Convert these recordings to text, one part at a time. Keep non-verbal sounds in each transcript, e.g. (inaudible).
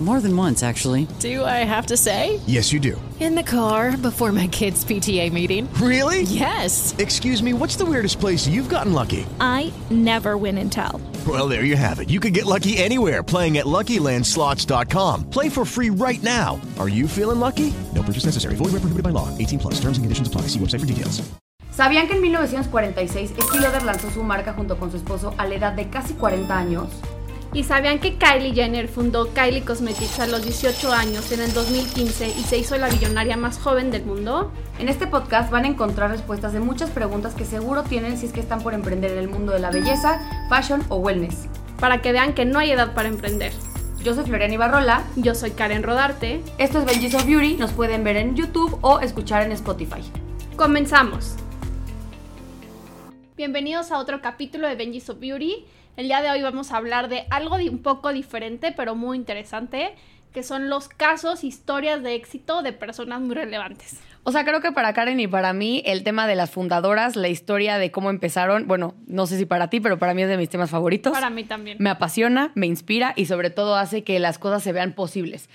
More than once, actually. Do I have to say? Yes, you do. In the car before my kids' PTA meeting. Really? Yes. Excuse me, what's the weirdest place you've gotten lucky? I never win and tell. Well, there you have it. You can get lucky anywhere playing at LuckyLandSlots.com. Play for free right now. Are you feeling lucky? No purchase necessary. Void where prohibited by law. 18 plus. Terms and conditions apply. See website for details. ¿Sabían que en 1946 Estee Lauder lanzó su marca junto con su esposo a la edad de casi 40 años? ¿Y sabían que Kylie Jenner fundó Kylie Cosmetics a los 18 años en el 2015 y se hizo la billonaria más joven del mundo? En este podcast van a encontrar respuestas de muchas preguntas que seguro tienen si es que están por emprender en el mundo de la belleza, fashion o wellness. Para que vean que no hay edad para emprender. Yo soy Floriana Ibarrola. Yo soy Karen Rodarte. Esto es Benji's of Beauty. Nos pueden ver en YouTube o escuchar en Spotify. Comenzamos. Bienvenidos a otro capítulo de Benji's of Beauty. El día de hoy vamos a hablar de algo un poco diferente, pero muy interesante, que son los casos, historias de éxito de personas muy relevantes. O sea, creo que para Karen y para mí el tema de las fundadoras, la historia de cómo empezaron, bueno, no sé si para ti, pero para mí es de mis temas favoritos. Para mí también. Me apasiona, me inspira y sobre todo hace que las cosas se vean posibles.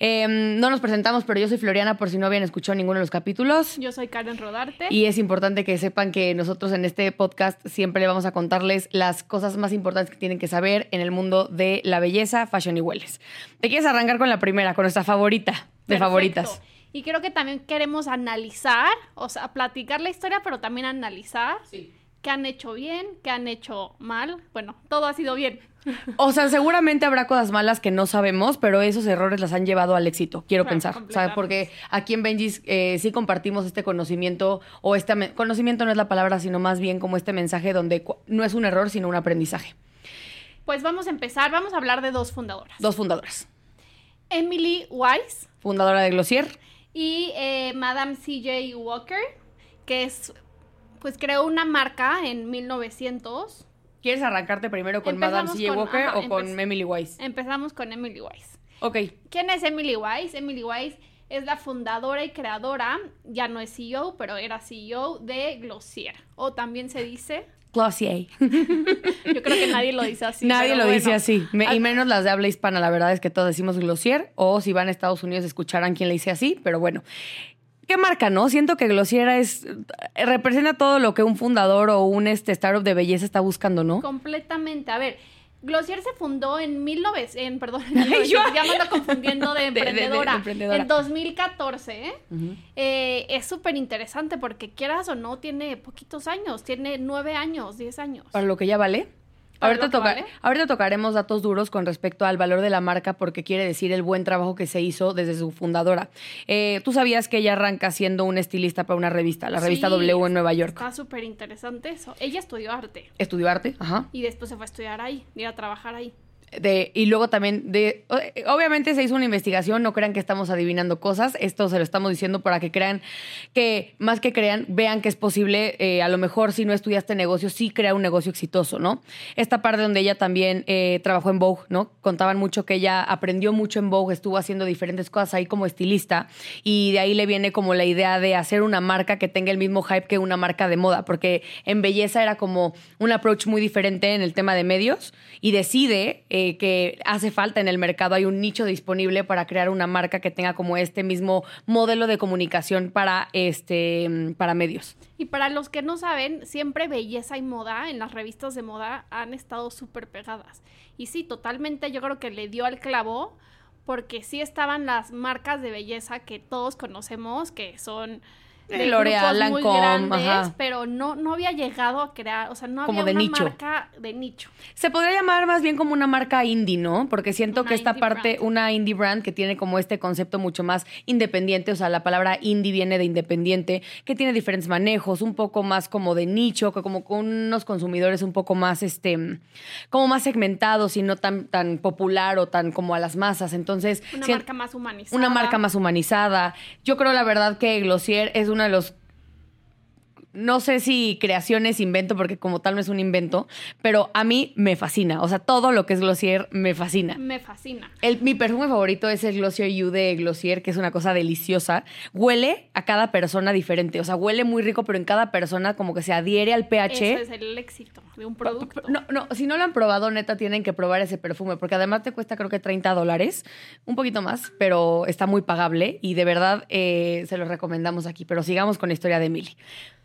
Eh, no nos presentamos, pero yo soy Floriana por si no habían escuchado ninguno de los capítulos. Yo soy Karen Rodarte. Y es importante que sepan que nosotros en este podcast siempre le vamos a contarles las cosas más importantes que tienen que saber en el mundo de la belleza, fashion y wellness. ¿Te quieres arrancar con la primera, con nuestra favorita de Perfecto. favoritas? Y creo que también queremos analizar, o sea, platicar la historia, pero también analizar qué han hecho bien, qué han hecho mal. Bueno, todo ha sido bien. O sea, seguramente habrá cosas malas que no sabemos, pero esos errores las han llevado al éxito, quiero Claro, pensar. O sea, porque aquí en Benji's eh, sí compartimos este conocimiento, o este conocimiento no es la palabra, sino más bien como este mensaje donde no es un error, sino un aprendizaje. Pues vamos a empezar, vamos a hablar de dos fundadoras. Dos fundadoras. Emily Weiss Fundadora de Glossier, y eh, Madame CJ Walker, que es, pues creó una marca en 1900. ¿quieres arrancarte primero con Empezamos Madame C.J. Walker ajá, o con Emily Weiss? Empezamos con Emily Weiss. Ok, ¿Quién es Emily Weiss? Emily Weiss es la fundadora y creadora, ya no es CEO, pero era CEO de Glossier. O también se dice, Glossier. (laughs) yo creo que nadie lo dice así. Nadie lo dice así, Me- y menos las de habla hispana. La verdad es que todos decimos Glossier, o si van a Estados Unidos escucharán quién le dice así, pero bueno. ¿Qué marca, no? Siento que Glossier es representa todo lo que un fundador o un este startup de belleza está buscando, ¿no? Completamente. A ver, Glossier se fundó en 1900, en, perdón, en (laughs) Ay, 1900, yo- ya me ando confundiendo de (laughs) de- de emprendedora. emprendedora. En 2014, ¿eh? Eh, es súper interesante porque quieras o no, tiene poquitos años, tiene nueve años, diez años. Para lo que ya vale. Ahorita, toca- vale. ahorita tocaremos datos duros con respecto al valor de la marca porque quiere decir el buen trabajo que se hizo desde su fundadora. Eh, Tú sabías que ella arranca siendo una estilista para una revista, la revista Sí, W en Nueva York. Está súper interesante eso. Ella estudió arte Estudió arte, ajá. y después se fue a estudiar ahí, ir a trabajar ahí. Y luego también, de, obviamente se hizo una investigación, no crean que estamos adivinando cosas, esto se lo estamos diciendo para que crean que, más que crean, vean que es posible, eh, a lo mejor si no estudiaste negocio, sí crear un negocio exitoso, ¿no? Esta parte donde ella también eh, trabajó en Vogue, ¿no? Contaban mucho que ella aprendió mucho en Vogue, estuvo haciendo diferentes cosas ahí como estilista y de ahí le viene como la idea de hacer una marca que tenga el mismo hype que una marca de moda, porque en belleza era como un approach muy diferente en el tema de medios y decide que hace falta en el mercado, hay un nicho disponible para crear una marca que tenga como este mismo modelo de comunicación para, este, para medios. Y para los que no saben, siempre belleza y moda en las revistas de moda han estado súper pegadas. Y sí, totalmente yo creo que le dio al clavo porque sí estaban las marcas de belleza que todos conocemos, que son Eh, de L'Oreal, Lancôme, grandes, ajá. pero no, no había llegado a crear, o sea, no Como había de una nicho. marca de nicho. Se podría llamar más bien como una marca indie, ¿no? Porque siento Una que esta parte, brand. una indie brand que tiene como este concepto mucho más independiente, o sea, la palabra indie viene de independiente, que tiene diferentes manejos, un poco más como de nicho, que como con unos consumidores un poco más, este, como más segmentados y no tan, tan popular o tan como a las masas. Entonces, Una marca más humanizada. una marca más humanizada. Yo creo la verdad que Glossier es uno de los no sé si creación es invento, porque como tal no es un invento, pero a mí me fascina. O sea, todo lo que es Glossier me fascina. Me fascina. El, mi perfume favorito es el Glossier You de Glossier, que es una cosa deliciosa. Huele a cada persona diferente. O sea, huele muy rico, pero en cada persona como que se adhiere al pH. Ese es el éxito de un producto. No, no, si no lo han probado, neta, tienen que probar ese perfume, porque además te cuesta creo que 30 dólares, un poquito más, pero está muy pagable y de verdad eh, se los recomendamos aquí. Pero sigamos con la historia de Emily.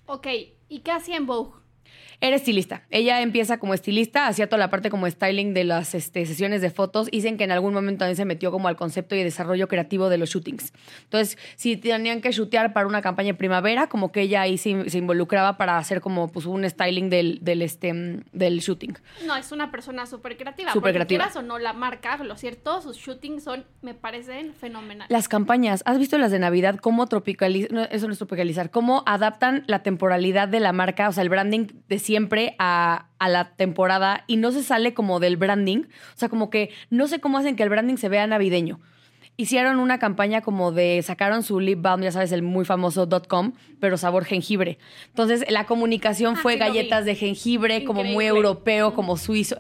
Ok, ¿y qué hacía en Vogue? Era estilista. Ella empieza como estilista, hacía toda la parte como styling de las este, sesiones de fotos. Dicen que en algún momento también se metió como al concepto y desarrollo creativo de los shootings. Entonces, si tenían que shootear para una campaña de primavera, como que ella ahí se, se involucraba para hacer como pues, un styling del, del, este, del shooting. No, es una persona súper creativa. Súper creativa. quieras o no, la marca, lo cierto, sus shootings son, me parecen fenomenales. Las campañas, ¿has visto las de Navidad? ¿Cómo tropicalizar? No, eso no es tropicalizar. ¿Cómo adaptan la temporalidad de la marca, o sea, el branding de siempre a, a la temporada y no se sale como del branding? O sea, como que no sé cómo hacen que el branding se vea navideño. Hicieron una campaña como de, sacaron su lip balm, ya sabes, el muy famoso .com, pero sabor jengibre. Entonces, la comunicación Ah, fue sí galletas de jengibre, como muy europeo, como suizo.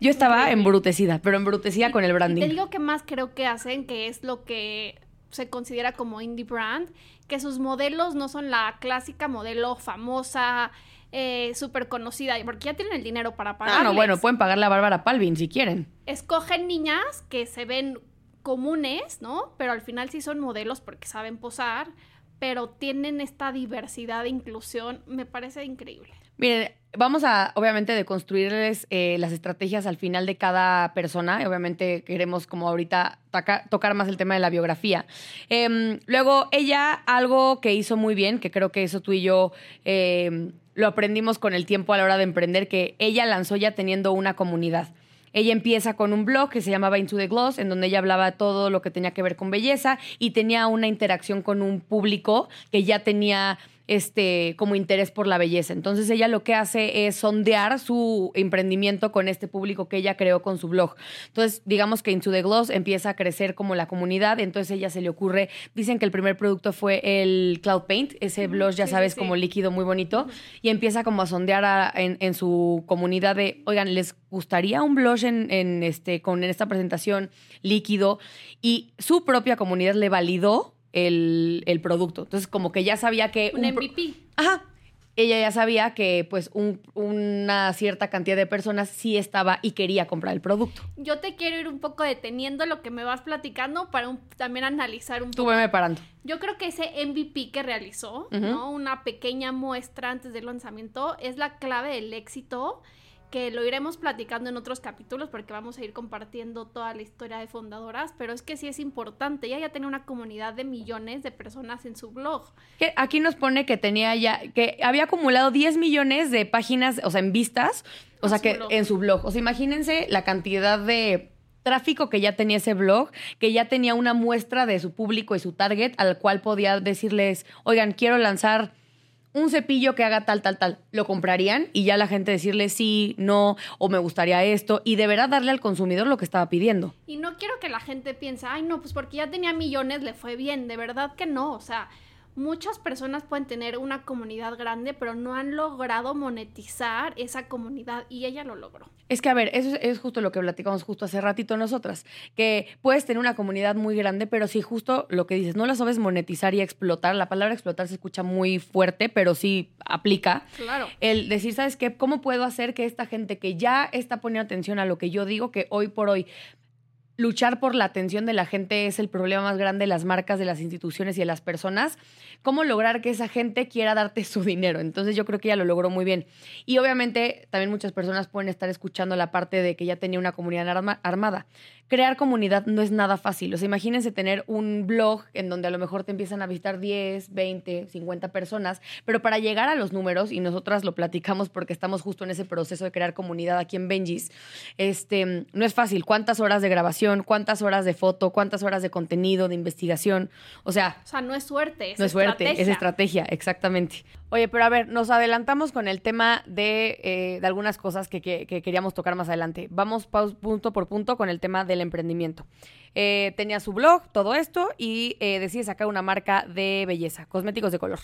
Yo estaba Increíble. embrutecida, pero embrutecida con el Y branding. te digo que más creo que hacen, que es lo que se considera como indie brand, que sus modelos no son la clásica modelo famosa, eh, súper conocida, porque ya tienen el dinero para pagar. Ah, no, bueno, pueden pagarle a Bárbara Palvin si quieren. Escogen niñas que se ven comunes, ¿no? Pero al final sí son modelos porque saben posar, pero tienen esta diversidad de inclusión, me parece increíble. Miren, vamos a, obviamente, deconstruirles eh, las estrategias al final de cada persona. Obviamente queremos, como ahorita, tocar más el tema de la biografía. Em, luego, ella, algo que hizo muy bien, que creo que eso tú y yo em, lo aprendimos con el tiempo a la hora de emprender, que ella lanzó ya teniendo una comunidad. Ella empieza con un blog que se llamaba Into the Gloss, en donde ella hablaba todo lo que tenía que ver con belleza y tenía una interacción con un público que ya tenía este como interés por la belleza. Entonces ella lo que hace es sondear su emprendimiento con este público que ella creó con su blog. Entonces, digamos que Into the Gloss empieza a crecer como la comunidad, entonces ella se le ocurre, dicen que el primer producto fue el Cloud Paint, ese blush, ya sí, sabes, sí, sí. como líquido muy bonito, y empieza como a sondear a- en, en su comunidad de, oigan, ¿les gustaría un blush en, en este, con en esta presentación líquido? Y su propia comunidad le validó el, el producto. Entonces, como que ya sabía que... Un MVP. Ajá. Ella ya sabía que pues un- una cierta cantidad de personas sí estaba y quería comprar el producto. Yo te quiero ir un poco deteniendo lo que me vas platicando para un- también analizar un Tú poco. veme parando. Yo creo que ese MVP que realizó, ¿no? Una pequeña muestra antes del lanzamiento, es la clave del éxito, que lo iremos platicando en otros capítulos porque vamos a ir compartiendo toda la historia de fundadoras, pero es que sí es importante. Ella ya tiene una comunidad de millones de personas en su blog. Que aquí nos pone que tenía ya, que había acumulado 10 millones de páginas, o sea, en vistas, o En sea, que blog. en su blog. O sea, imagínense la cantidad de tráfico que ya tenía ese blog, que ya tenía una muestra de su público y su target al cual podía decirles, oigan, quiero lanzar un cepillo que haga tal, tal, tal, lo comprarían y ya la gente decirle sí, no, o me gustaría esto, y de verdad darle al consumidor lo que estaba pidiendo. Y no quiero que la gente piense, ay, no, pues porque ya tenía millones le fue bien. De verdad que no. O sea, muchas personas pueden tener una comunidad grande, pero no han logrado monetizar esa comunidad y ella lo logró. Es que, a ver, eso es, justo lo que platicamos justo hace ratito nosotras, que puedes tener una comunidad muy grande, pero si justo lo que dices, no la sabes monetizar y explotar, la palabra explotar se escucha muy fuerte, pero sí aplica. Claro. El decir, ¿sabes qué? ¿Cómo puedo hacer que esta gente que ya está poniendo atención a lo que yo digo, que hoy por hoy luchar por la atención de la gente es el problema más grande de las marcas, de las instituciones y de las personas. ¿Cómo lograr que esa gente quiera darte su dinero? Entonces yo creo que ella lo logró muy bien. Y obviamente también muchas personas pueden estar escuchando la parte de que ya tenía una comunidad arma- armada. Crear comunidad no es nada fácil. O sea, imagínense tener un blog en donde a lo mejor te empiezan a visitar 10, 20, 50 personas, pero para llegar a los números, y nosotras lo platicamos porque estamos justo en ese proceso de crear comunidad aquí en Benjis, este, no es fácil. ¿Cuántas horas de grabación? ¿Cuántas horas de foto? ¿Cuántas horas de contenido, de investigación? O sea, O sea, no es suerte, es no es suerte, estrategia. es estrategia, exactamente. Oye, pero a ver, nos adelantamos con el tema de, eh, de algunas cosas que, que- que queríamos tocar más adelante. Vamos punto por punto con el tema del emprendimiento. Eh, tenía su blog, todo esto, y eh, decide sacar una marca de belleza, cosméticos de color.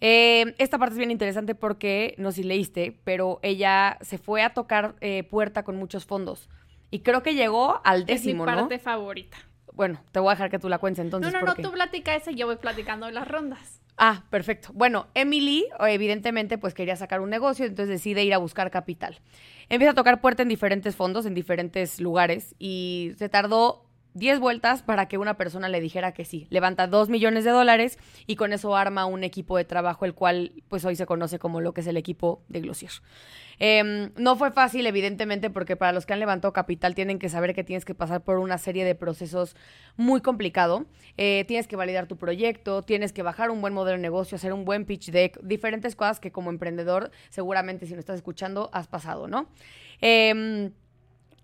Eh, esta parte es bien interesante porque, no sé si leíste, pero ella se fue a tocar eh, puerta con muchos fondos. Y creo que llegó al décimo, es mi ¿no? parte favorita. Bueno, te voy a dejar que tú la cuentes entonces. no, no, no, tú platica ese y yo voy platicando de las rondas. Ah, perfecto. Bueno, Emily, evidentemente, pues quería sacar un negocio, entonces decide ir a buscar capital. Empieza a tocar puerta en diferentes fondos, en diferentes lugares, y se tardó 10 vueltas para que una persona le dijera que sí. Levanta 2 millones de dólares y con eso arma un equipo de trabajo, el cual pues hoy se conoce como lo que es el equipo de Glossier. Em, no fue fácil, evidentemente, porque para los que han levantado capital tienen que saber que tienes que pasar por una serie de procesos muy complicado. Eh, tienes que validar tu proyecto, tienes que bajar un buen modelo de negocio, hacer un buen pitch deck, diferentes cosas que como emprendedor, seguramente si no estás escuchando, has pasado, ¿no? Em,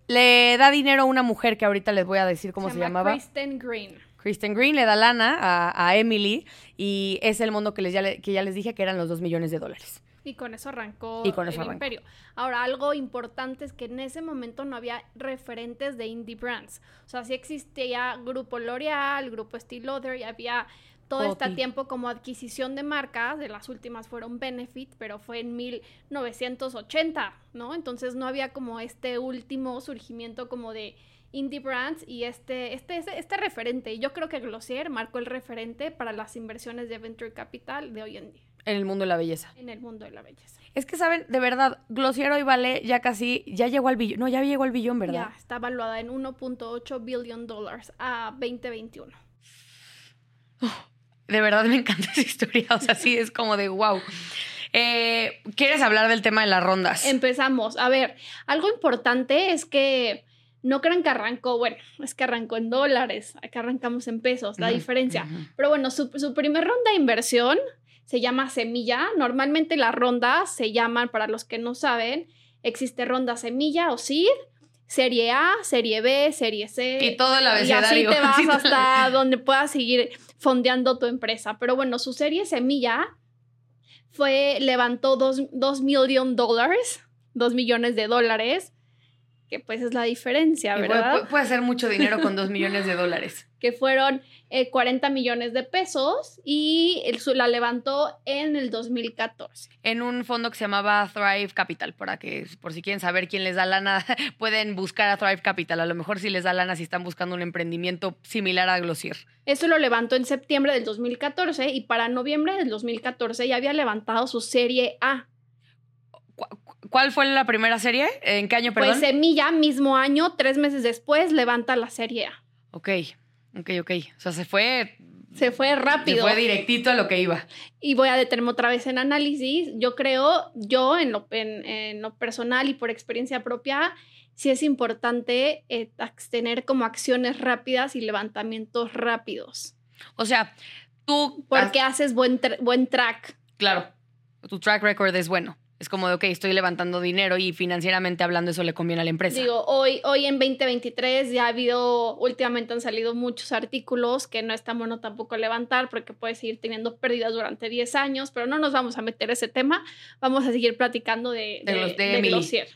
le da dinero a una mujer que ahorita les voy a decir cómo se, llama llamaba. Kristen Green. Kristen Green le da lana a, a Emily y es el mundo que, les, ya, le- que ya les dije que eran los 2 millones de dólares. Y con eso arrancó Y con eso el arrancó. imperio. Ahora, algo importante es que en ese momento no había referentes de indie brands. O sea, sí existía Grupo L'Oreal, Grupo Lauder y había todo este tiempo como adquisición de marcas. De las últimas fueron Benefit, pero fue en 1980, ¿no? Entonces no había como este último surgimiento como de indie brands y este, este, este, este referente. Yo creo que Glossier marcó el referente para las inversiones de Venture Capital de hoy en día En el mundo de la belleza. en el mundo de la belleza. Es que, ¿saben? De verdad, Glossier hoy vale ya casi, ya llegó al billón. No, ya llegó al billón, ¿verdad? Ya, está valuada en 1.8 billion dólares a 2021. De verdad me encanta esa historia. O sea, sí, es como de wow. Eh, ¿Quieres hablar del tema de las rondas? Empezamos. A ver, algo importante es que no crean que arrancó, bueno, es que arrancó en dólares, acá arrancamos en pesos, la Ujú, diferencia. ujú. Pero bueno, su, su primer ronda de inversión se llama semilla. Normalmente las rondas se llaman, para los que no saben, existe ronda semilla o seed, serie A, serie B, serie C. Y todo el Y así abecedario. te vas hasta donde puedas seguir fondeando tu empresa. Pero bueno, su serie semilla fue, levantó dos, dos million dollars, dos millones de dólares, que pues es la diferencia, ¿verdad? puede- puede hacer mucho dinero con dos millones de dólares. (laughs) que fueron eh, 40 millones de pesos y el, la levantó en el 2014. En un fondo que se llamaba Thrive Capital, para que, por si quieren saber quién les da lana, (laughs) pueden buscar a Thrive Capital. A lo mejor si les da lana si están buscando un emprendimiento similar a Glossier. Eso lo levantó en septiembre del 2014 y para noviembre del 2014 ya había levantado su serie A. ¿Cu- cu- ¿Cuál fue la primera serie? ¿En qué año, perdón? Pues Semilla, mismo año, tres meses después, levanta la serie A. Ok, ok, ok. O sea, se fue, Se fue se rápido. fue directito a lo que iba. y voy a detenerme otra vez en análisis. Yo creo, yo en lo, en, en lo personal y por experiencia propia, sí es importante eh, tener como acciones rápidas y levantamientos rápidos. O sea, tú... Porque haces buen, tra- buen track. claro, tu track record es bueno. Es como de, ok, estoy levantando dinero y financieramente hablando eso le conviene a la empresa. Digo, hoy, hoy en 2023 ya ha habido, últimamente han salido muchos artículos que no es tan bueno tampoco levantar porque puedes seguir teniendo pérdidas durante 10 años, pero no nos vamos a meter ese tema. Vamos a seguir platicando de, De de, los- de de.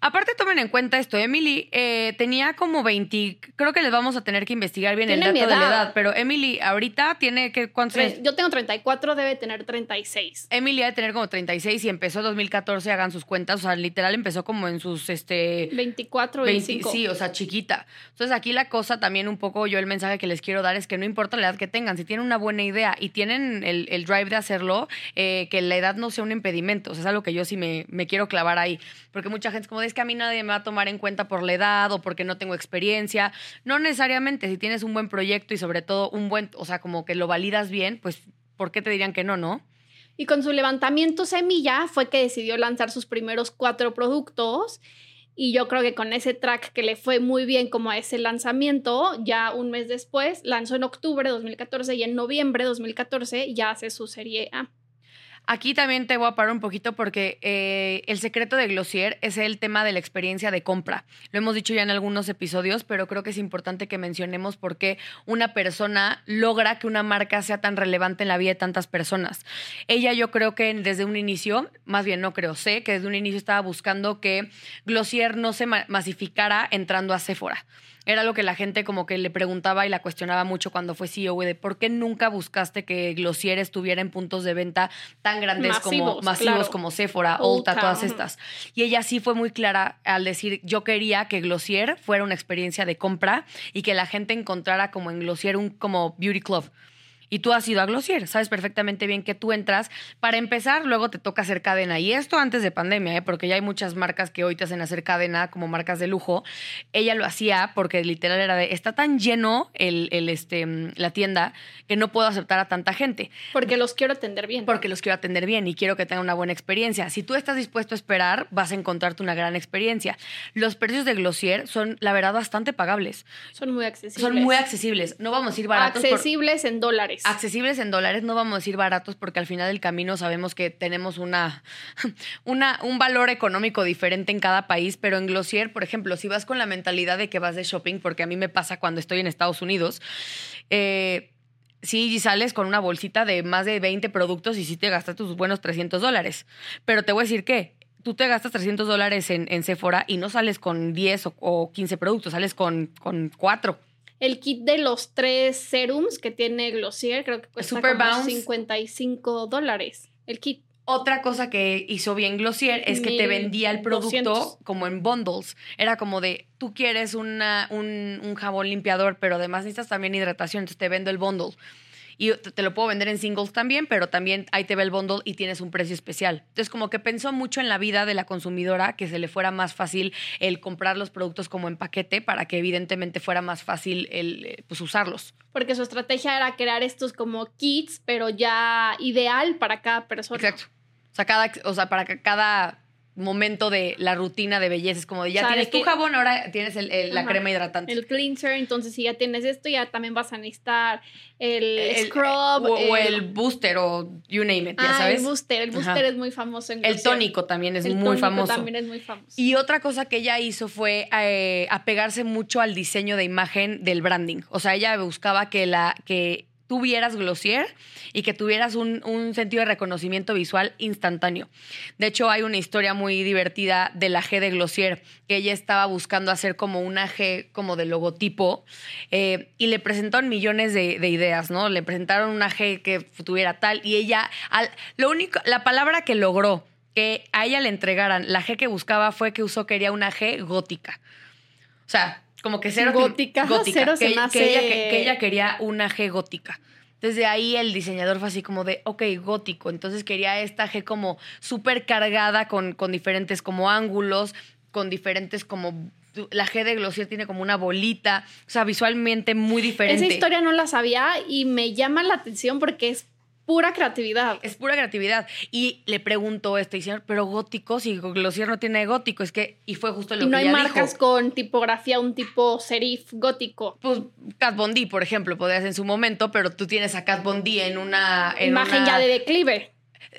Aparte, tomen en cuenta esto. Emily eh, tenía como 20. Creo que les vamos a tener que investigar bien el dato de la edad. Pero Emily ahorita tiene que. ¿Cuántos años? Yo tengo 34, debe tener 36. Emily ha de tener como 36 y empezó en 2014, hagan sus cuentas. O sea, literal empezó como en sus. este 24, 20 25. sí, o sea, chiquita. Entonces aquí la cosa también un poco, yo el mensaje que les quiero dar es que no importa la edad que tengan, si tienen una buena idea y tienen el, el drive de hacerlo, eh, que la edad no sea un impedimento. O sea, es algo que yo sí me, me quiero clavar ahí. Porque mucha gente es como, es que a mí nadie me va a tomar en cuenta por la edad o porque no tengo experiencia. No necesariamente, si tienes un buen proyecto y sobre todo un buen, o sea, como que lo validas bien, pues, ¿por qué te dirían que no, no? Y con su levantamiento semilla fue que decidió lanzar sus primeros cuatro productos. Y yo creo que con ese track que le fue muy bien como a ese lanzamiento, ya un mes después, lanzó en octubre de 2014 y en noviembre de 2014 ya hace su serie A. Aquí también te voy a parar un poquito porque eh, el secreto de Glossier es el tema de la experiencia de compra. Lo hemos dicho ya en algunos episodios, pero creo que es importante que mencionemos por qué una persona logra que una marca sea tan relevante en la vida de tantas personas. Ella yo creo que desde un inicio, más bien no creo, sé que desde un inicio estaba buscando que Glossier no se ma- masificara entrando a Sephora. Era lo que la gente como que le preguntaba y la cuestionaba mucho cuando fue CEO de por qué nunca buscaste que Glossier estuviera en puntos de venta tan grandes como Masivos, claro. como Sephora, Ulta, Ulta, todas estas. Y ella sí fue muy clara al decir, yo quería que Glossier fuera una experiencia de compra y que la gente encontrara como en Glossier un como beauty club. Y tú has ido a Glossier, sabes perfectamente bien que tú entras. Para empezar, luego te toca hacer cadena. Y esto antes de pandemia, ¿eh? porque ya hay muchas marcas que hoy te hacen hacer cadena como marcas de lujo. Ella lo hacía porque literal era de, está tan lleno el, el, este, mm, la tienda que no puedo aceptar a tanta gente Porque los quiero atender bien. porque los quiero atender bien y quiero que tengan una buena experiencia. Si tú estás dispuesto a esperar, vas a encontrarte una gran experiencia. Los precios de Glossier son, la verdad, bastante pagables. Son muy accesibles. Son muy accesibles. No vamos a ir baratos. por- Accesibles en dólares. Accesibles en dólares, no vamos a decir baratos porque al final del camino sabemos que tenemos una, (laughs) una, un valor económico diferente en cada país, pero en Glossier, por ejemplo, si vas con la mentalidad de que vas de shopping, porque a mí me pasa cuando estoy en Estados Unidos, eh, sí sales con una bolsita de más de 20 productos y sí te gastas tus buenos 300 dólares. Pero te voy a decir que tú te gastas 300 dólares en, Sephora y no sales con 10 o, o 15 productos, sales con, con 4. El kit de los tres serums que tiene Glossier creo que cuesta Super como Bounce. 55 dólares. El kit. Otra cosa que hizo bien Glossier es que te vendía el producto 1200. como en bundles. Era como de, tú quieres una, un, un jabón limpiador, pero además necesitas también hidratación, entonces te vendo el bundle. Y te lo puedo vender en singles también, pero también ahí te ve el bundle y tienes un precio especial. Entonces, como que pensó mucho en la vida de la consumidora, que se le fuera más fácil el comprar los productos como en paquete para que evidentemente fuera más fácil el, eh, pues, usarlos. Porque su estrategia era crear estos como kits, pero ya ideal para cada persona. Exacto. O sea, cada, o sea, para que cada momento de la rutina de belleza es como de ya O sea, de tienes tu jabón, ahora tienes el- el- la crema hidratante. El cleanser, entonces si ya tienes esto, ya también vas a necesitar el, El- scrub. o, o el booster o you name it, ya Ah, sabes. el booster. El booster Ajá. es muy famoso en El tónico también es El muy tónico famoso. también es muy famoso. Y otra cosa que ella hizo fue eh, apegarse mucho al diseño de imagen del branding. O sea, ella buscaba que la que tuvieras Glossier y que tuvieras un, un sentido de reconocimiento visual instantáneo. De hecho, hay una historia muy divertida de la G de Glossier, que ella estaba buscando hacer como una G como de logotipo eh, y le presentaron millones de, de ideas, ¿no? Le presentaron una G que tuviera tal y ella, al- lo único, la palabra que logró que a ella le entregaran la G que buscaba fue que usó, quería una G gótica. O sea, como que cero... Gótica, cero que, se me que ella, hace- que- que ella quería una G gótica. Desde ahí el diseñador fue así como de, ok, gótico. Entonces quería esta G como súper cargada con, con diferentes como ángulos, con diferentes como... La G de Glossier tiene como una bolita, o sea, visualmente muy diferente. Esa historia no la sabía y me llama la atención porque es pura creatividad. Es pura creatividad. Y le preguntó este diseñador, pero gótico, si Glossier no tiene gótico, es que, y fue justo lo Y que no hay marcas dijo. con tipografía, un tipo serif gótico. Pues Von D, por ejemplo, podrías en su momento, pero tú tienes a Kat Von D en una... En Imagen una- ya de declive.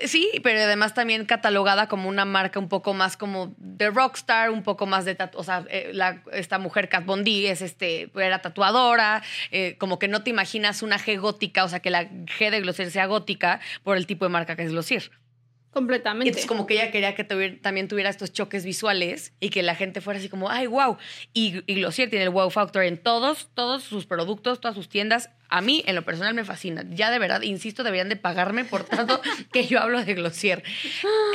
Sí, pero además también catalogada como una marca un poco más como de rockstar, un poco más de tatu o sea, eh, la- esta mujer Kat Von D es este, era tatuadora, eh, como que no te imaginas una G gótica, o sea, que la G de Glossier sea gótica por el tipo de marca que es Glossier. Completamente. Y entonces como que ella quería que también tuviera estos choques visuales y que la gente fuera así como, ay, wow. Y, y Glossier tiene el wow factor en todos, todos sus productos, todas sus tiendas. A mí, en lo personal, me fascina. Ya de verdad, insisto, deberían de pagarme por tanto (laughs) que yo hablo de Glossier.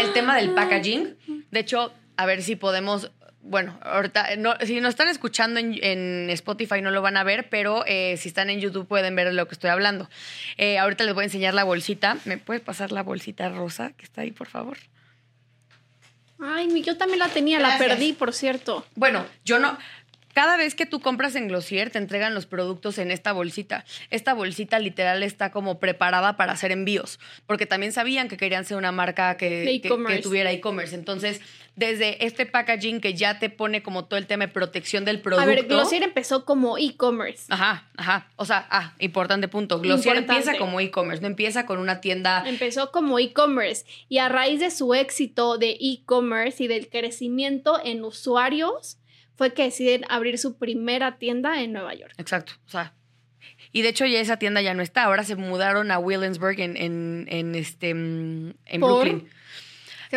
El tema del packaging, de hecho, a ver si podemos... Bueno, ahorita, no, si nos están escuchando en, en Spotify no lo van a ver, pero eh, si están en YouTube pueden ver de lo que estoy hablando. Eh, ahorita les voy a enseñar la bolsita. ¿Me puedes pasar la bolsita rosa que está ahí, por favor? Ay, yo también la tenía, la perdí, por cierto. Bueno, yo no. Cada vez que tú compras en Glossier, te entregan los productos en esta bolsita. Esta bolsita literal está como preparada para hacer envíos, porque también sabían que querían ser una marca que, tuviera e-commerce. Entonces, desde este packaging que ya te pone como todo el tema de protección del producto. A ver, Glossier empezó como e-commerce. Ajá, ajá. O sea, ah, importante punto. Glossier Importante. empieza como e-commerce, no empieza con una tienda. Empezó como e-commerce y a raíz de su éxito de e-commerce y del crecimiento en usuarios, fue que deciden abrir su primera tienda en Nueva York. Exacto. O sea. Y de hecho ya esa tienda ya no está. Ahora se mudaron a Williamsburg en, en, en este mm, en ¿Por? Brooklyn.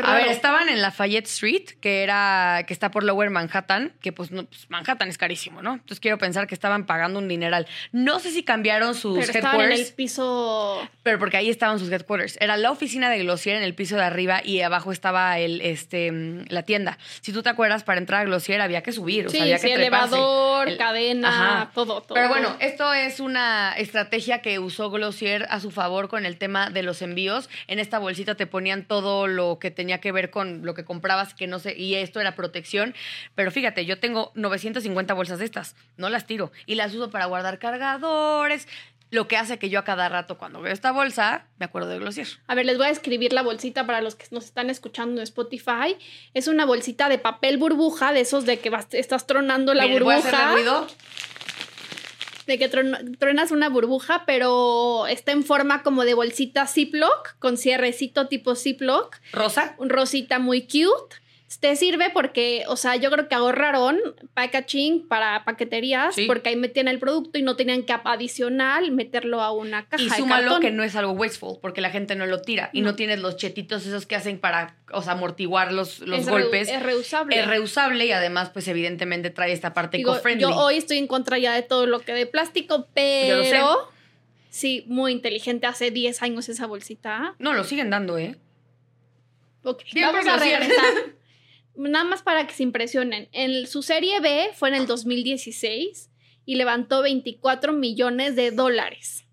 Qué A ver, estaban en Lafayette Street, que era, que está por Lower Manhattan, que pues, no, pues, Manhattan es carísimo, ¿no? Entonces quiero pensar que estaban pagando un dineral. No sé si cambiaron sus Pero estaban en headquarters, el piso. pero porque ahí estaban sus headquarters. Era la oficina de Glossier en el piso de arriba y abajo estaba el, este, la tienda. Si tú te acuerdas, para entrar a Glossier había que subir, o Sí, sea, había sí, que treparse. elevador, El- cadena, Ajá. todo, todo. Pero bueno, esto es una estrategia que usó Glossier a su favor con el tema de los envíos. En esta bolsita te ponían todo lo que tenía que ver con lo que comprabas, que no sé, y esto era protección. Pero fíjate, yo tengo 950 bolsas de estas, no las tiro y las uso para guardar cargadores. Lo que hace que yo a cada rato cuando veo esta bolsa me acuerdo de Glossier. A ver, les voy a escribir la bolsita para los que nos están escuchando en Spotify. Es una bolsita de papel burbuja, de esos de que vas- estás tronando la Miren, voy a burbuja. hacerle ruido. De que truenas una burbuja, pero está en forma como de bolsita Ziploc, con cierrecito tipo Ziploc, Rosa. un rosita muy cute. Te sirve porque, o sea, yo creo que ahorraron packaging para paqueterías, Sí. porque ahí metían el producto y no tenían que adicional meterlo a una caja Y de súmalo cartón. que no es algo wasteful, porque la gente no lo tira. Y no, tienes los chetitos esos que hacen para, o sea, amortiguar los, los Es reu- golpes. es reusable. Es reusable y además, pues evidentemente trae esta parte eco-friendly. yo hoy estoy en contra ya de todo lo que de plástico, Yo lo pero sí, muy inteligente. Hace 10 años esa bolsita. No, lo siguen dando, ¿eh? Ok, vamos a regresar. (laughs) Nada más para que se impresionen. En su serie B fue en el 2016 y levantó 24 millones de dólares.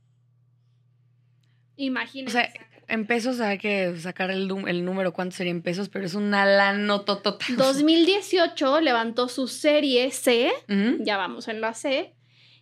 O Imagínense. sea, en pesos hay que sacar el, número, cuánto sería en pesos, pero es una lana totota. 2018 (laughs) levantó su serie C, ya vamos en la C,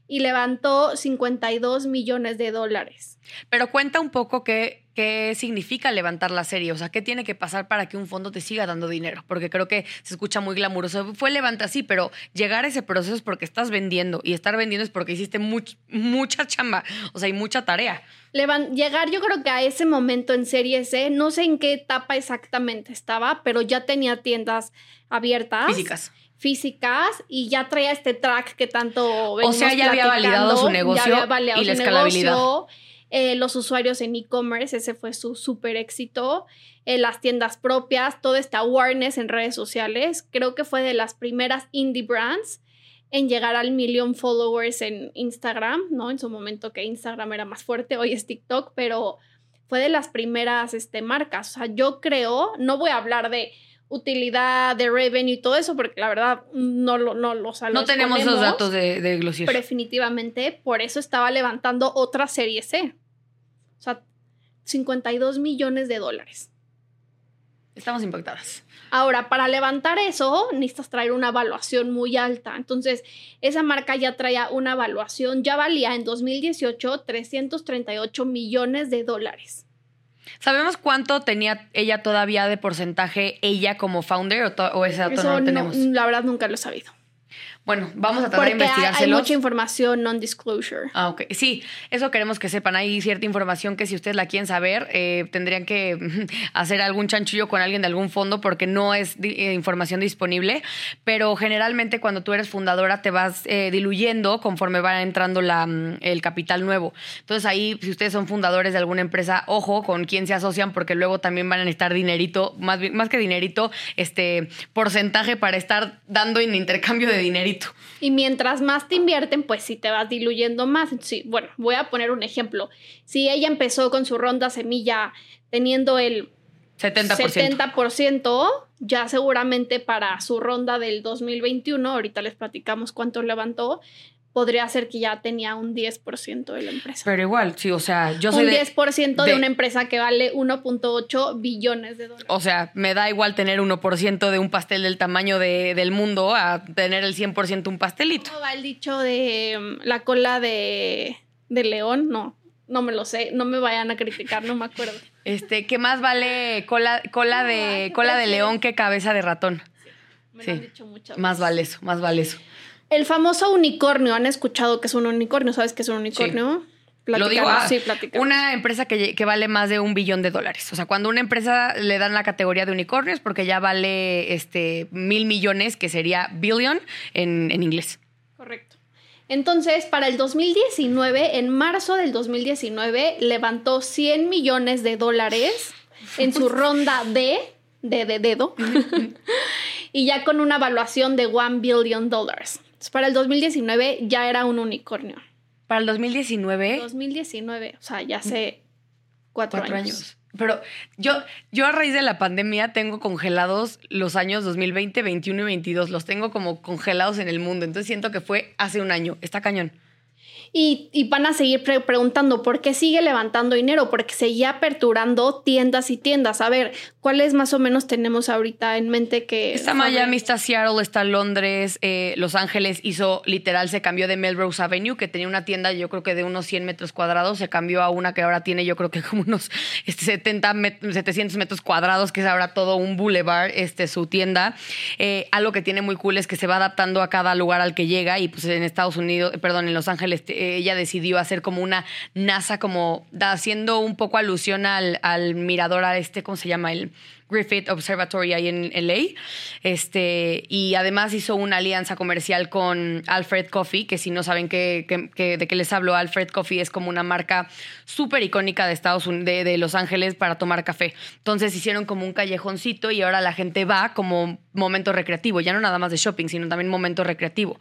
y levantó 52 millones de dólares. Pero cuenta un poco qué, qué significa levantar la serie, o sea, qué tiene que pasar para que un fondo te siga dando dinero, porque creo que se escucha muy glamuroso. Fue levanta sí, pero llegar a ese proceso es porque estás vendiendo y estar vendiendo es porque hiciste much- mucha chamba, o sea, hay mucha tarea. Levan- llegar yo creo que a ese momento en serie C, no sé en qué etapa exactamente estaba, pero ya tenía tiendas abiertas. Físicas. físicas y ya traía este track que tanto O sea, ya había validado su ya negocio había validado y la escalabilidad. negocio, eh, los usuarios en e-commerce, ese fue su súper éxito, eh, las tiendas propias, todo este awareness en redes sociales, creo que fue de las primeras indie brands en llegar al millón followers en Instagram, ¿no? En su momento que Instagram era más fuerte, hoy es TikTok, pero fue de las primeras este, marcas. O sea, yo creo, no voy a hablar de utilidad, de revenue y todo eso, porque la verdad no lo, no, lo- o sea, No los tenemos ponemos, datos de, de Glossier. Pero definitivamente por eso estaba levantando otra serie C. O sea, 52 millones de dólares. Estamos impactadas. Ahora, para levantar eso, necesitas traer una evaluación muy alta. Entonces, esa marca ya traía una evaluación, ya valía en 2018 338 millones de dólares. ¿Sabemos cuánto tenía ella todavía de porcentaje, ella como founder, o, ese dato Eso no lo no- tenemos? la verdad nunca lo he sabido. Bueno, vamos a tratar de hay, mucha información non-disclosure. Ah, ok. Sí, eso queremos que sepan. Hay cierta información que si ustedes la quieren saber, eh, tendrían que (laughs) hacer algún chanchullo con alguien de algún fondo porque no es eh, información disponible. Pero generalmente cuando tú eres fundadora te vas eh, diluyendo conforme va entrando la, mm, el capital nuevo. Entonces ahí, si ustedes son fundadores de alguna empresa, ojo con quién se asocian porque luego también van a necesitar dinerito, más, más que dinerito, este porcentaje para estar dando en intercambio de dinerito. Y mientras más te invierten, pues sí te vas diluyendo más. Sí, bueno, voy a poner un ejemplo. Si ella empezó con su ronda semilla teniendo el 70%. 70%, ya seguramente para su ronda del 2021, ahorita les platicamos cuánto levantó, podría ser que ya tenía un 10% de la empresa. Pero igual, sí, o sea, yo soy un de... 10% de, de- una empresa que vale 1.8 billones de dólares. O sea, me da igual tener 1% de un pastel del tamaño de- del mundo a tener el 100% un pastelito. ¿Cómo va el dicho de mm, la cola de, de león? No. No me lo sé, no me vayan a criticar, no me acuerdo. Este, ¿qué más vale cola, cola de cola de león que cabeza de ratón? Me Sí. lo han dicho muchas Más veces. vale eso, más vale eso. El famoso unicornio, ¿han escuchado que es un unicornio? ¿Sabes qué es un unicornio? Lo digo, ah, sí, una empresa que, vale más de un billón de dólares. O sea, cuando una empresa le dan la categoría de unicornios, porque ya vale este mil millones, que sería billion en, en inglés. Correcto. Entonces, para el 2019, en marzo del 2019, levantó 100 millones de dólares en su (laughs) ronda D, de, de dedo, (laughs) y ya con una evaluación de 1 billion dólares. Entonces, para el 2019 ya era un unicornio. Para el 2019, 2019, o sea, ya hace cuatro, cuatro años. años. Pero yo, yo a raíz de la pandemia tengo congelados los años 2020, 21 y 22. Los tengo como congelados en el mundo. Entonces siento que fue hace un año. Está cañón. Y, y van a seguir pre- preguntando por qué sigue levantando dinero, porque seguía aperturando tiendas y tiendas. A ver, ¿cuáles más o menos tenemos ahorita en mente que... Está Miami, está Seattle, está Londres, eh, Los Ángeles hizo literal, se cambió de Melrose Avenue, que tenía una tienda yo creo que de unos 100 metros cuadrados, se cambió a una que ahora tiene yo creo que (laughs) como unos este, 70 met- 700 metros cuadrados, que es ahora todo un boulevard, este, su tienda. Eh, algo que tiene muy cool es que se va adaptando a cada lugar al que llega y pues en Estados Unidos, perdón, en Los Ángeles, eh, ella decidió hacer como una NASA, como da- haciendo un poco alusión al, al mirador, a este, ¿cómo se llama? El Griffith Observatory ahí en LA. Este, y además hizo una alianza comercial con Alfred Coffee, que si no saben de qué les hablo, Alfred Coffee es como una marca súper icónica de Estados Unidos, de, de Los Ángeles para tomar café. Entonces hicieron como un callejoncito y ahora la gente va como momento recreativo, ya no nada más de shopping, sino también momento recreativo.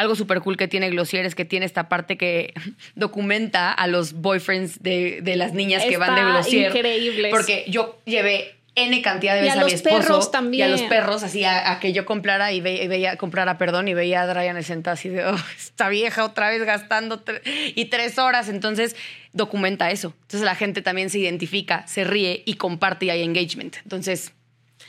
Algo súper cool que tiene Glossier es que tiene esta parte que (laughs) documenta a los boyfriends de, de las niñas que van de Glossier. increíble. Porque yo llevé N cantidad de Y a veces a, mi los esposo. perros también. Y a los perros, así a, a que yo comprara y ve- y veía, comprara, perdón, y veía a Ryan sentada así de, "Oh, esta vieja otra vez gastando tre- y tres horas. Entonces, documenta eso. Entonces, la gente también se identifica, se ríe y comparte y hay engagement. Entonces,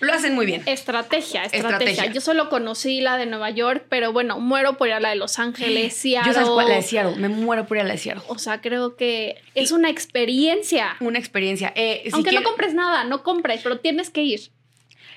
lo hacen muy bien. Estrategia, estrategia, Estrategia. Yo solo conocí la de Nueva York, pero bueno, muero por ir a la de Los Ángeles, Seattle. (gasps) Yo sabes cuál, la de Seattle. Me muero por ir a la de Seattle. O sea, creo que es una experiencia. Una experiencia. Eh, si Aunque no compres nada, no compres, pero tienes que ir.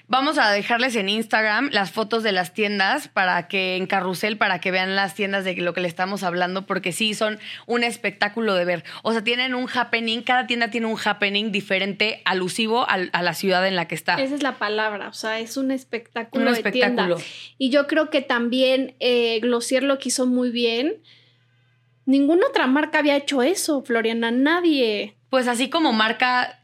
Vamos a dejarles en Instagram las fotos de las tiendas para que en carrusel para que vean las tiendas de lo que le estamos hablando porque sí son un espectáculo de ver. O sea, tienen un happening, cada tienda tiene un happening diferente, alusivo al- a, la ciudad en la que está. Esa es la palabra, o sea, es un espectáculo Un de espectáculo. tienda. Y yo creo que también eh, Glossier lo quiso muy bien. Ninguna otra marca había hecho eso, Floriana, nadie. Pues así como marca,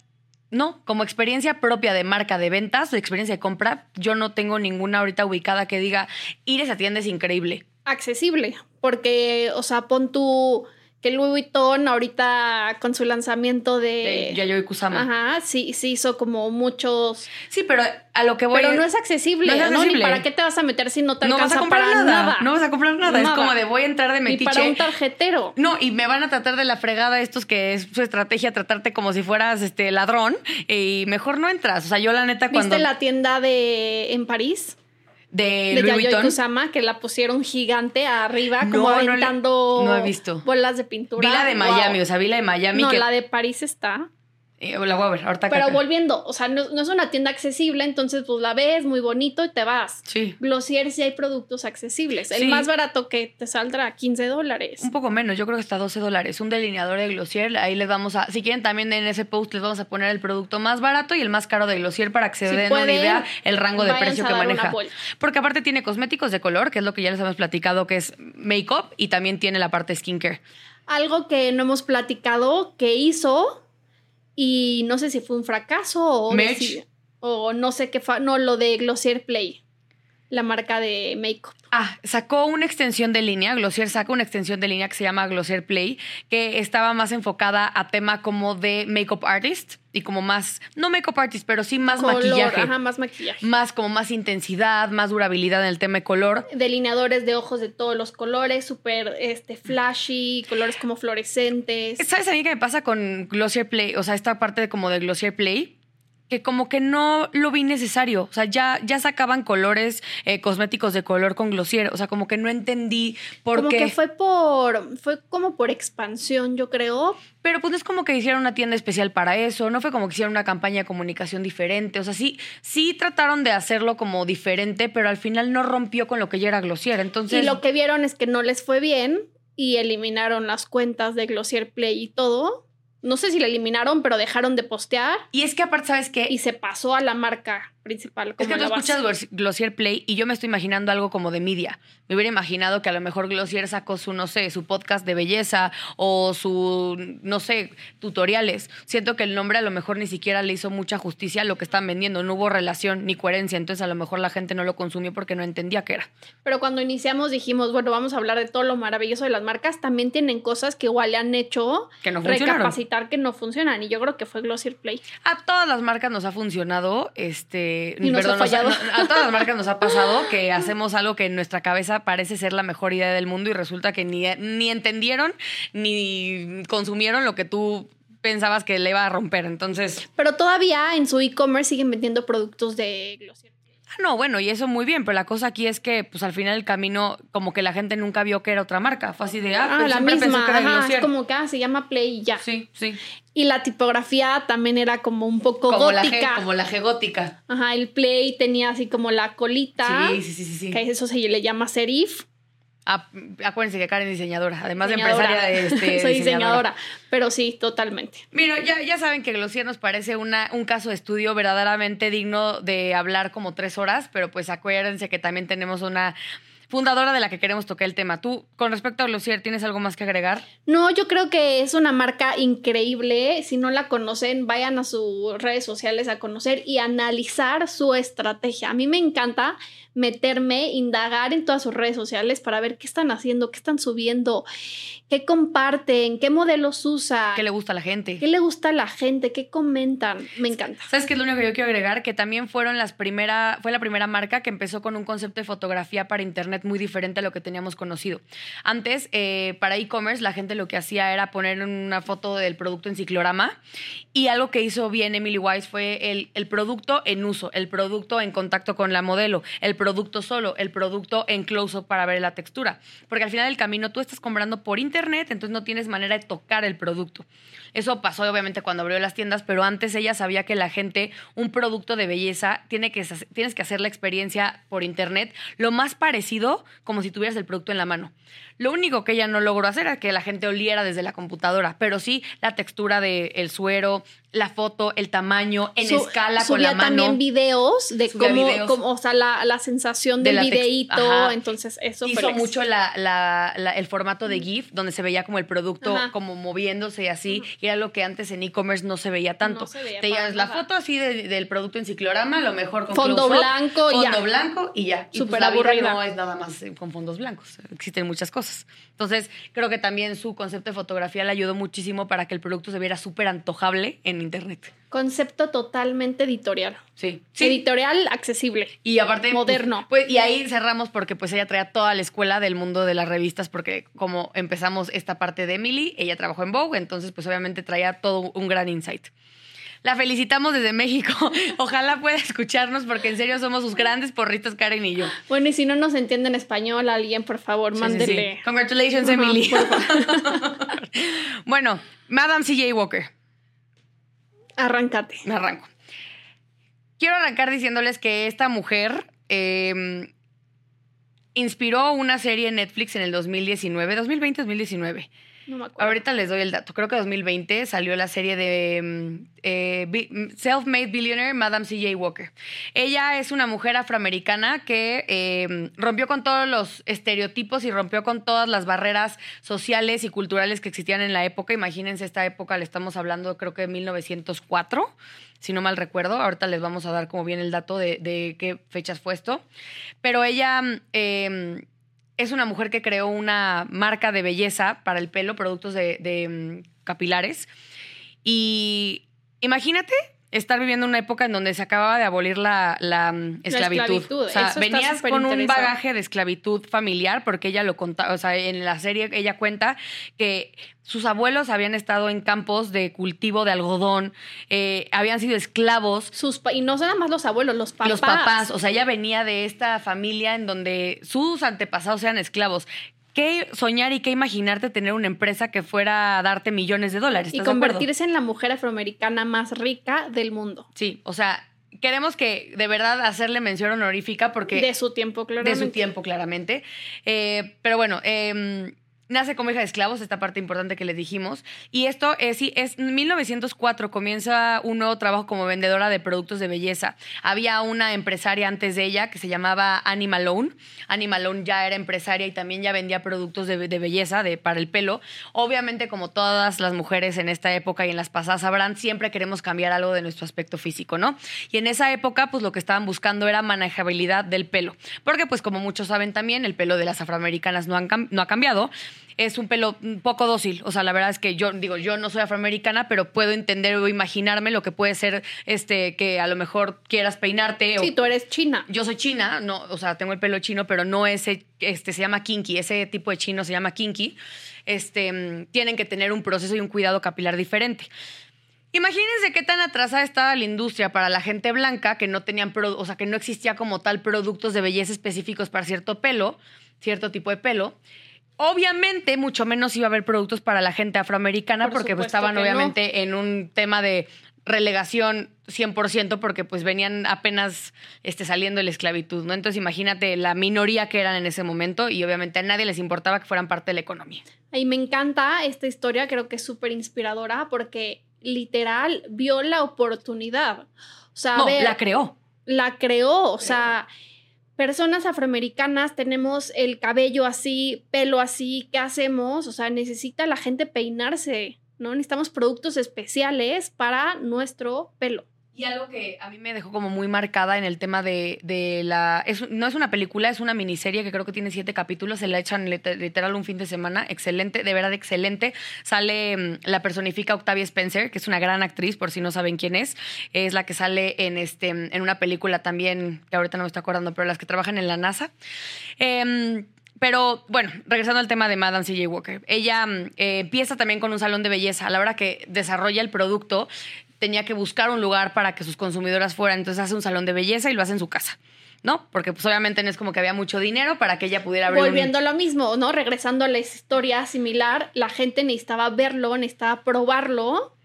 no, como experiencia propia de marca de ventas, de experiencia de compra, yo no tengo ninguna ahorita ubicada que diga, ir a esa tienda es increíble. accesible, porque, o sea, pon tú que Louis Vuitton ahorita con su lanzamiento de... De Yayoi Kusama. Ajá, sí, sí hizo como muchos... Sí, pero a lo que voy Pero no es accesible, no ¿no? es Ni accesible. para qué te vas a meter si no te no vas alcanza a comprar para nada. nada. No vas a comprar nada. Es como de voy a entrar de metiche. para un tarjetero. No, y me van a tratar de la fregada estos que es su estrategia, tratarte como si fueras este ladrón y mejor no entras. O sea, yo la neta cuando ¿Viste la tienda de en París? De, de Louis Vuitton, Kusama, que la pusieron gigante arriba, No, como no aventando no he visto. bolas de pintura. vi la de Wow. Miami, o sea, vi la de Miami No, que la de París está. Eh, la voy a ver ahorita Pero acá. volviendo, o sea, no, no es una tienda accesible, entonces pues la ves muy bonito y te vas. Sí. Glossier sí hay productos accesibles. El Sí. más barato que te saldrá 15 dólares. Un poco menos, yo creo que hasta 12 dólares. Un delineador de Glossier, ahí les vamos a, si quieren también en ese post les vamos a poner el producto más barato y el más caro de Glossier para que se Si den una idea el rango de precio que maneja. Porque aparte tiene cosméticos de color, que es lo que ya les hemos platicado, que es make-up y también tiene la parte skincare. Algo que no hemos platicado que hizo y no sé si fue un fracaso o, no sé qué fue. No, lo de Glossier Play, la marca de make-up. Ah, sacó una extensión de línea, Glossier saca una extensión de línea que se llama Glossier Play, que estaba más enfocada a tema como de makeup artist y como más, no makeup artist, pero sí más Color, maquillaje. Ajá, más maquillaje. Más como más intensidad, más durabilidad en el tema de color. Delineadores de ojos de todos los colores, súper este, flashy, colores como fluorescentes. ¿Sabes a mí qué me pasa con Glossier Play? O sea, esta parte de como de Glossier Play. Que como que no lo vi necesario. O sea, ya, ya sacaban colores eh, cosméticos de color con Glossier. O sea, como que no entendí por como qué. que fue por, fue como por expansión, yo creo. Pero pues no es como que hicieron una tienda especial para eso, no fue como que hicieron una campaña de comunicación diferente. O sea, sí, sí trataron de hacerlo como diferente, pero al final no rompió con lo que ya era Glossier. Entonces. Y lo que vieron es que no les fue bien y eliminaron las cuentas de Glossier Play y todo. No sé si la eliminaron, pero dejaron de postear Y es que aparte, ¿sabes qué? y se pasó a la marca principal. Es Como que tú escuchas Glos- Glossier Play y yo me estoy imaginando algo como de media. Me hubiera imaginado que a lo mejor Glossier sacó su, no sé, su podcast de belleza o su, no sé, tutoriales. Siento que el nombre a lo mejor ni siquiera le hizo mucha justicia a lo que están vendiendo. No hubo relación ni coherencia. Entonces a lo mejor la gente no lo consumió porque no entendía qué era. Pero cuando iniciamos dijimos, bueno, vamos a hablar de todo lo maravilloso de las marcas. También tienen cosas que igual le han hecho Que no funcionaron. recapacitar que no funcionan. Y yo creo que fue Glossier Play. A todas las marcas nos ha funcionado, este, Y nos ha fallado. a todas las marcas nos ha pasado (laughs) que hacemos algo que en nuestra cabeza parece ser la mejor idea del mundo y resulta que ni, ni entendieron ni consumieron lo que tú pensabas que le iba a romper. Entonces, Pero todavía en su e-commerce siguen vendiendo productos de Glossier. Ah, no, bueno, y eso muy bien, pero la cosa aquí es que, pues al final del camino, como que la gente nunca vio que era otra marca. Fue así de, ah, Ah, pero la misma. que era Ajá, es como que ah, se llama Play y ya. Sí, sí. Y la tipografía también era como un poco Como la, gótica. G, como la G gótica. Ajá, el Play tenía así como la colita. Sí, sí, sí, sí. sí. Que eso se le llama serif. Acuérdense que Karen es diseñadora, además Diseñadora. de empresaria de este, (laughs) Soy diseñadora. Pero sí, totalmente. Mira, ya, ya saben que Glossier nos parece una, un caso de estudio verdaderamente digno de hablar como tres horas, pero pues acuérdense que también tenemos una fundadora de la que queremos tocar el tema. Tú, con respecto a Glossier, ¿tienes algo más que agregar? No, yo creo que es una marca increíble. Si no la conocen, vayan a sus redes sociales a conocer y analizar su estrategia. A mí me encanta meterme, indagar en todas sus redes sociales para ver qué están haciendo, qué están subiendo, qué comparten, qué modelos usa, ¿Qué le gusta a la gente? qué le gusta a la gente, qué comentan. Me encanta. ¿Sabes qué es lo único que yo quiero agregar? Que también fueron las primera, fue la primera marca que empezó con un concepto de fotografía para internet muy diferente a lo que teníamos conocido. Antes, eh, para e-commerce, la gente lo que hacía era poner una foto del producto en ciclorama y algo que hizo bien Emily Wise fue el, el producto en uso, el producto en contacto con la modelo, el producto solo, el producto en close-up para ver la textura. Porque al final del camino tú estás comprando por internet, entonces no tienes manera de tocar el producto. Eso pasó obviamente cuando abrió las tiendas, pero antes ella sabía que la gente, un producto de belleza, tiene que, tienes que hacer la experiencia por internet lo más parecido como si tuvieras el producto en la mano. Lo único que ella no logró hacer era que la gente oliera desde la computadora, pero sí la textura del suero, la foto, el tamaño, en Su- escala con la mano. también videos de cómo, videos. cómo- o sea, la, la sensación De del tex- videíto. Entonces, eso fue Hizo éxito. mucho la- la- la- el formato de GIF, donde se veía como el producto Ajá. como moviéndose y así, y era lo que antes en e-commerce no se veía tanto. No se veía Te llevas la foto así de- del producto en ciclorama, a lo mejor con Fondo blanco fondo ya. blanco y ya. Y pues aburrida. no es nada más eh, con fondos blancos, existen muchas cosas. Entonces, creo que también su concepto de fotografía le ayudó muchísimo para que el producto se viera súper antojable en internet. Concepto totalmente editorial. Sí. Editorial accesible. Y aparte. Moderno. Pues, pues, y ahí cerramos porque pues ella traía toda la escuela del mundo de las revistas, porque como empezamos esta parte de Emily, ella trabajó en Vogue, entonces pues obviamente traía todo un gran insight. La felicitamos desde México. (laughs) Ojalá pueda escucharnos porque en serio somos sus grandes porritos, Karen y yo. Bueno, y si no nos entiende en español, alguien, por favor, Sí, sí, sí. mándele. Congratulations, Ajá, Emily. (laughs) bueno, Madame CJ Walker. Arráncate. Me arranco. Quiero arrancar diciéndoles que esta mujer eh, inspiró una serie en Netflix en el 2019, 2020-2019. No me acuerdo. Ahorita les doy el dato. Creo que 2020 salió la serie de mm, eh, Self-Made Billionaire, Madame C.J. Walker. Ella es una mujer afroamericana que eh, rompió con todos los estereotipos y rompió con todas las barreras sociales y culturales que existían en la época. Imagínense esta época, le estamos hablando creo que de 1904, si no mal recuerdo. Ahorita les vamos a dar como bien el dato de, qué fechas fue esto. Pero ella... mm, eh, es una mujer que creó una marca de belleza para el pelo, productos de, mm, capilares. Y imagínate estar viviendo una época en donde se acababa de abolir la, la, mm, esclavitud. esclavitud, O sea, venías con un bagaje de esclavitud familiar, porque ella lo contaba, o sea, en la serie ella cuenta que sus abuelos habían estado en campos de cultivo de algodón, eh, habían sido esclavos, Sus y no son nada más los abuelos, los papás. los papás, o sea, ella venía de esta familia en donde sus antepasados eran esclavos. ¿Qué soñar y qué imaginarte tener una empresa que fuera a darte millones de dólares? y convertirse en la mujer afroamericana más rica del mundo. Sí, o sea, queremos que de verdad hacerle mención honorífica porque de su tiempo, claro. de su tiempo, claramente. Eh, pero bueno, eh, nace como hija de esclavos, esta parte importante que les dijimos. Y esto es, sí, es en 1904, comienza un nuevo trabajo como vendedora de productos de belleza. Había una empresaria antes de ella que se llamaba Annie Malone. Annie Malone ya era empresaria y también ya vendía productos de, de belleza de, para el pelo. Obviamente, como todas las mujeres en esta época y en las pasadas sabrán, siempre queremos cambiar algo de nuestro aspecto físico, ¿no? Y en esa época, pues lo que estaban buscando era manejabilidad del pelo. Porque, pues como muchos saben también, el pelo de las afroamericanas no, han no ha cambiado. Es un pelo un poco dócil. O sea, la verdad es que yo digo, yo no soy afroamericana, pero puedo entender o imaginarme lo que puede ser este que a lo mejor quieras peinarte o Sí, tú eres china. yo soy china, no, o sea, tengo el pelo chino, pero no ese, este, se llama kinky, ese tipo de chino se llama kinky. Este, tienen que tener un proceso y un cuidado capilar diferente. Imagínense qué tan atrasada estaba la industria para la gente blanca que no tenían, o sea, que no existía como tal productos de belleza específicos para cierto pelo, cierto tipo de pelo. Obviamente, mucho menos iba a haber productos para la gente afroamericana Por porque pues, estaban no. obviamente en un tema de relegación 100% porque pues venían apenas este, saliendo de la esclavitud, ¿no? Entonces imagínate la minoría que eran en ese momento y obviamente a nadie les importaba que fueran parte de la economía. Y me encanta esta historia, creo que es súper inspiradora porque literal vio la oportunidad. O sea, No, ver, la creó. la creó, o sea, personas afroamericanas tenemos el cabello así, pelo así, ¿qué hacemos? O sea, necesita la gente peinarse, ¿no? Necesitamos productos especiales para nuestro pelo. Y algo que a mí me dejó como muy marcada en el tema de, de la... es- no es una película, es una miniserie que creo que tiene siete capítulos, se la echan lit- literal un fin de semana, excelente, de verdad excelente. Sale, mm, la personifica Octavia Spencer, que es una gran actriz, por si no saben quién es. Es la que sale en, este, en una película también, que ahorita no me estoy acordando, pero las que trabajan en la NASA. Em, pero bueno, regresando al tema de Madame C.J. Walker, ella mm, eh, empieza también con un salón de belleza. A la hora que desarrolla el producto, tenía que buscar un lugar para que sus consumidoras fueran. Entonces hace un salón de belleza y lo hace en su casa. ¿No? Porque pues obviamente no es como que había mucho dinero para que ella pudiera abrir Volviendo a lo mismo, ¿no? Regresando a la historia similar, la gente necesitaba verlo, necesitaba probarlo,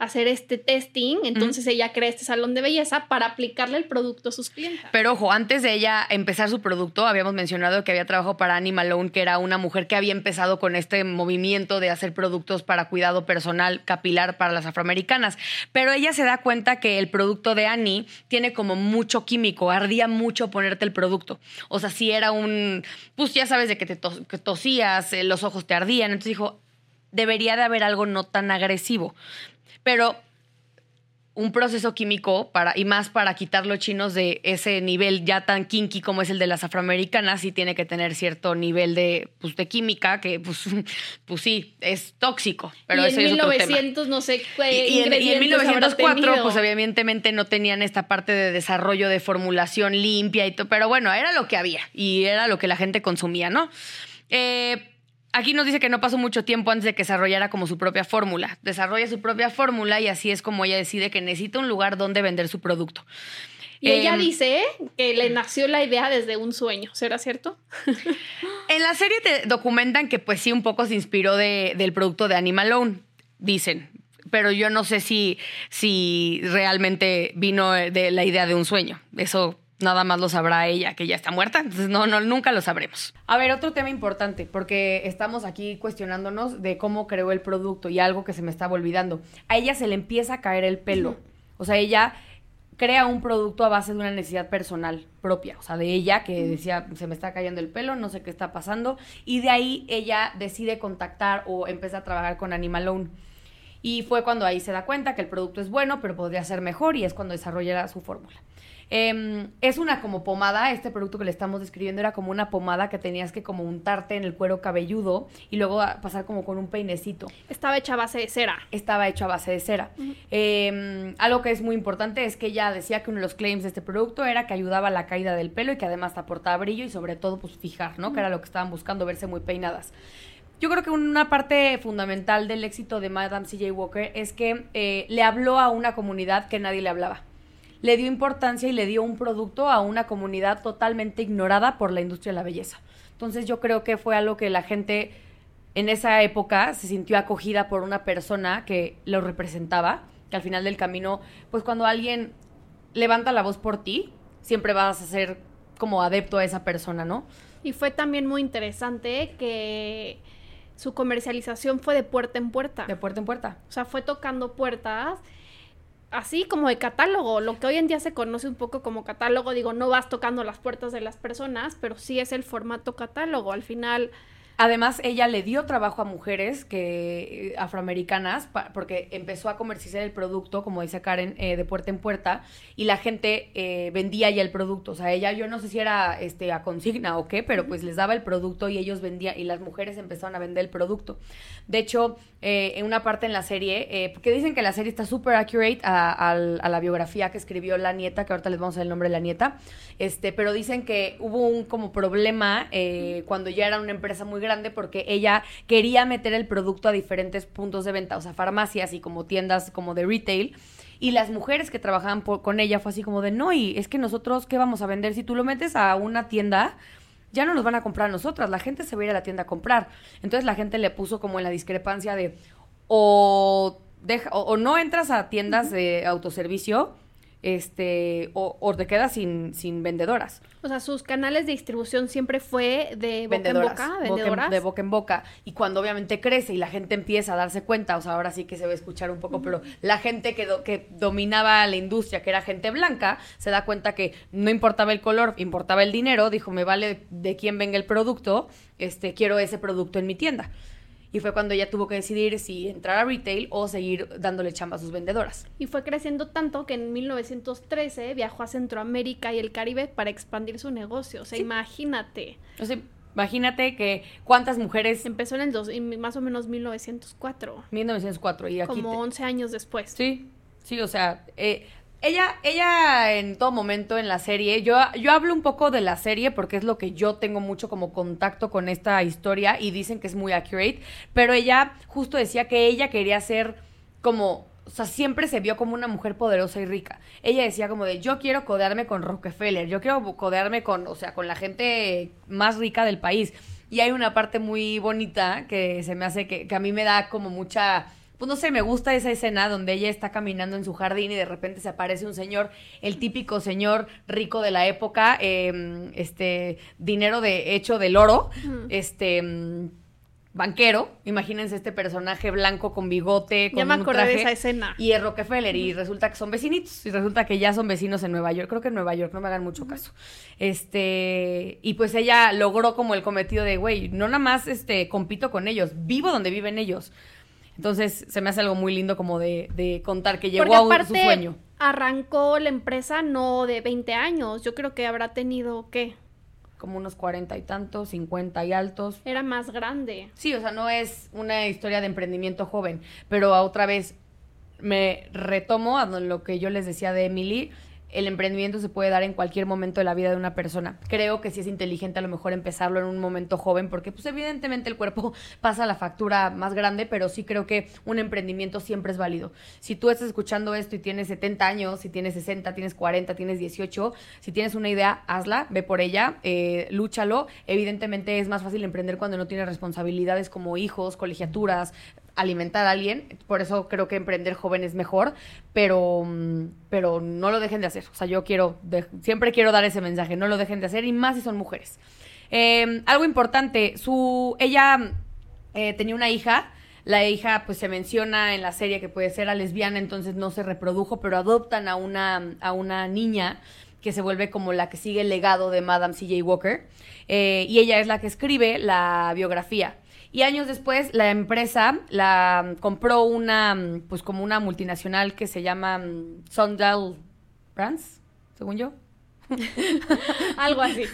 hacer este testing, entonces ella crea este salón de belleza para aplicarle el producto a sus clientes. Pero ojo, antes de ella empezar su producto, habíamos mencionado que había trabajado para Annie Malone, que era una mujer que había empezado con este movimiento de hacer productos para cuidado personal capilar para las afroamericanas. Pero ella se da cuenta que el producto de Annie tiene como mucho químico, ardía mucho ponerte el producto. O sea, si era un, pues ya sabes de que te tos- que tosías, eh, los ojos te ardían. Entonces dijo, debería de haber algo no tan agresivo. Pero un proceso químico para y más para quitar los chinos de ese nivel ya tan kinky como es el de las afroamericanas sí tiene que tener cierto nivel de pues, de química que pues, (laughs) pues sí es tóxico pero y eso en es otro tema 1900 no sé qué y, y en, y en ingredientes habrá 1904, tenido. pues evidentemente no tenían esta parte de desarrollo de formulación limpia y todo, pero bueno, era lo que había y era lo que la gente consumía, ¿no? Eh, aquí nos dice que no pasó mucho tiempo antes de que desarrollara como su propia fórmula. Desarrolla su propia fórmula y así es como ella decide que necesita un lugar donde vender su producto. Y ella Em, dice que le nació la idea desde un sueño, ¿será cierto? (laughs) En la serie te documentan que pues sí un poco se inspiró de- del producto de Animal Own, dicen. Pero yo no sé si, si realmente vino de la idea de un sueño. Eso nada más lo sabrá ella, que ya está muerta. Entonces no, no, nunca lo sabremos. A ver, otro tema importante, porque estamos aquí cuestionándonos de cómo creó el producto y algo que se me estaba olvidando. A ella se le empieza a caer el pelo. O sea, ella crea un producto a base de una necesidad personal propia, o sea, de ella que decía, se me está cayendo el pelo, no sé qué está pasando, y de ahí ella decide contactar o empezar a trabajar con Animal Own. Y fue cuando ahí se da cuenta que el producto es bueno, pero podría ser mejor y es cuando desarrolla su fórmula. Em, es una como pomada, este producto que le estamos describiendo era como una pomada que tenías que como untarte en el cuero cabelludo y luego pasar como con un peinecito. Estaba hecha a base de cera. Estaba hecho a base de cera. Em, algo que es muy importante es que ella decía que uno de los claims de este producto era que ayudaba a la caída del pelo y que además te aportaba brillo y sobre todo pues fijar, ¿no? Que era lo que estaban buscando, verse muy peinadas. Yo creo que una parte fundamental del éxito de Madame CJ Walker es que eh, le habló a una comunidad que nadie le hablaba le dio importancia y le dio un producto a una comunidad totalmente ignorada por la industria de la belleza. Entonces yo creo que fue algo que la gente en esa época se sintió acogida por una persona que lo representaba, que al final del camino, pues cuando alguien levanta la voz por ti, siempre vas a ser como adepto a esa persona, ¿no? Y fue también muy interesante que su comercialización fue de puerta en puerta. De puerta en puerta. O sea, fue tocando puertas así como de catálogo, lo que hoy en día se conoce un poco como catálogo, digo, no vas tocando las puertas de las personas, pero sí es el formato catálogo. Al final Además, ella le dio trabajo a mujeres que eh, afroamericanas porque empezó a comercializar el producto, como dice Karen, eh, de puerta en puerta y la gente eh, vendía ya el producto. O sea, ella, yo no sé si era este a consigna o qué, pero pues les daba el producto y ellos vendían y las mujeres empezaron a vender el producto. De hecho, en una parte en la serie, porque dicen que la serie está súper accurate a, la biografía que escribió la nieta, que ahorita les vamos a dar el nombre de la nieta, este, pero dicen que hubo un como problema cuando ya era una empresa muy grande grande porque ella quería meter el producto a diferentes puntos de venta, o sea, farmacias y como tiendas como de retail. Y las mujeres que trabajaban con ella fue así como de, no, y es que nosotros, ¿qué vamos a vender? Si tú lo metes a una tienda, ya no nos van a comprar a nosotras, la gente se va a ir a la tienda a comprar. Entonces la gente le puso como en la discrepancia de, o, deja, o, no entras a tiendas de autoservicio, este, o, te quedas sin, sin vendedoras. O sea, sus canales de distribución siempre fue de boca en boca, vendedoras. de boca en boca. Y cuando obviamente crece y la gente empieza a darse cuenta, o sea, ahora sí que se va a escuchar un poco, pero la gente que, que dominaba la industria, que era gente blanca, se da cuenta que no importaba el color, importaba el dinero, dijo, me vale de quién venga el producto, este, quiero ese producto en mi tienda y fue cuando ella tuvo que decidir si entrar a retail o seguir dándole chamba a sus vendedoras. Y fue creciendo tanto que en 1913 viajó a Centroamérica y el Caribe para expandir su negocio. O sea, imagínate. O sea, imagínate que cuántas mujeres... Empezó en el dos, más o menos 1904. 1904 y aquí... Como 11 años después. Sí, sí, o sea, eh, ella, ella en todo momento en la serie, yo, yo hablo un poco de la serie porque es lo que yo tengo mucho como contacto con esta historia y dicen que es muy accurate, pero ella justo decía que ella quería ser como, o sea, siempre se vio como una mujer poderosa y rica. Ella decía como de, yo quiero codearme con Rockefeller, yo quiero codearme con, o sea, con la gente más rica del país. Y hay una parte muy bonita que se me hace que, que a mí me da como mucha pues no sé, me gusta esa escena donde ella está caminando en su jardín y de repente se aparece un señor, el típico señor rico de la época, em, este, dinero de hecho del oro, este em, banquero, imagínense este personaje blanco con bigote, con ya me acordé de esa escena. Y es Rockefeller, y resulta que son vecinitos, y resulta que ya son vecinos en Nueva York, creo que en Nueva York, no me hagan mucho caso. Este, y pues ella logró como el cometido de, güey, no nada más este, compito con ellos, vivo donde viven ellos. Entonces se me hace algo muy lindo como de, contar que llegó a su sueño. Arrancó la empresa no de 20 años, yo creo que habrá tenido, ¿qué? Como unos 40 y tantos, 50 y altos. Era más grande. Sí, o sea, no es una historia de emprendimiento joven, pero otra vez me retomo a lo que yo les decía de Emily, el emprendimiento se puede dar en cualquier momento de la vida de una persona. Creo que sí es inteligente a lo mejor empezarlo en un momento joven porque pues evidentemente el cuerpo (laughs) pasa la factura más grande, pero sí creo que un emprendimiento siempre es válido. Si tú estás escuchando esto y tienes 70 años, si tienes 60, tienes 40, tienes 18, si tienes una idea, hazla, ve por ella, eh, lúchalo. Evidentemente es más fácil emprender cuando no tienes responsabilidades como hijos, colegiaturas, alimentar a alguien, por eso creo que emprender joven es mejor, pero, mm, pero no lo dejen de hacer. O sea, yo quiero, siempre quiero dar ese mensaje, no lo dejen de hacer, y más si son mujeres. Em, algo importante, su, ella eh, tenía una hija, la hija pues se menciona en la serie que puede ser a lesbiana, entonces no se reprodujo, pero adoptan a una, a una niña que se vuelve como la que sigue el legado de Madame C.J. Walker, eh, y ella es la que escribe la biografía Y años después, la empresa la compró una, pues como una multinacional que se llama mm, Sundial Brands, según yo. (laughs) Algo así.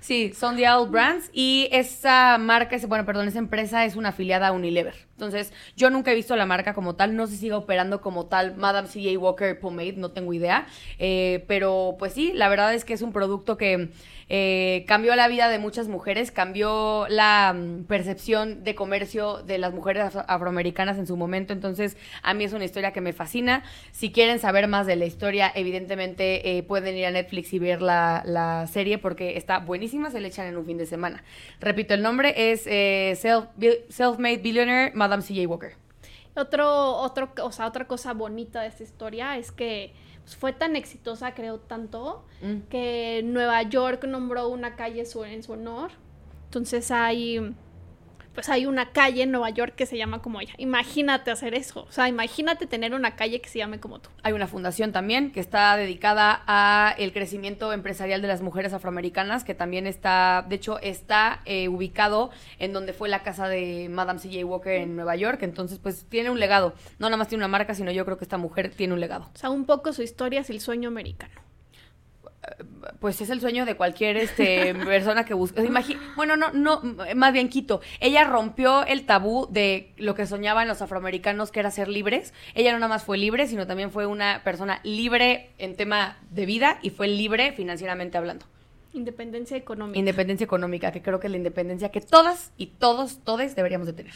Sí, Owl Brands y esa marca, bueno, perdón, esa empresa es una afiliada a Unilever. Entonces, yo nunca he visto la marca como tal, no si sigue operando como tal Madame C.J. Walker Pomade, no tengo idea. Eh, pero pues sí, la verdad es que es un producto que eh, cambió la vida de muchas mujeres, cambió la mm, percepción de comercio de las mujeres afro- afroamericanas en su momento. Entonces, a mí es una historia que me fascina. Si quieren saber más de la historia, evidentemente eh, pueden ir a Netflix y ver la, serie porque está buenísima, se le echan en un fin de semana. Repito, el nombre es Self-Made Billionaire Madame C.J. Walker. Otro, otro, o sea, otra cosa bonita de esta historia es que pues, fue tan exitosa, creo tanto, Mm. que Nueva York nombró una calle en su honor. Entonces hay, pues hay una calle en Nueva York que se llama como ella. Imagínate hacer eso. O sea, imagínate tener una calle que se llame como tú. Hay una fundación también que está dedicada a el crecimiento empresarial de las mujeres afroamericanas, que también está, de hecho, está eh, ubicado en donde fue la casa de Madame C.J. Walker en Nueva York. Entonces, pues tiene un legado. No nada más tiene una marca, sino yo creo que esta mujer tiene un legado. O sea, un poco su historia es el sueño americano. Pues es el sueño de cualquier este, (laughs) persona que busca. Bueno, no, no, más bien Quito. Ella rompió el tabú de lo que soñaban los afroamericanos, que era ser libres. Ella no nada más fue libre, sino también fue una persona libre en tema de vida y fue libre financieramente hablando. Independencia económica. Independencia económica, que creo que es la independencia que todas y todos, todes deberíamos de tener.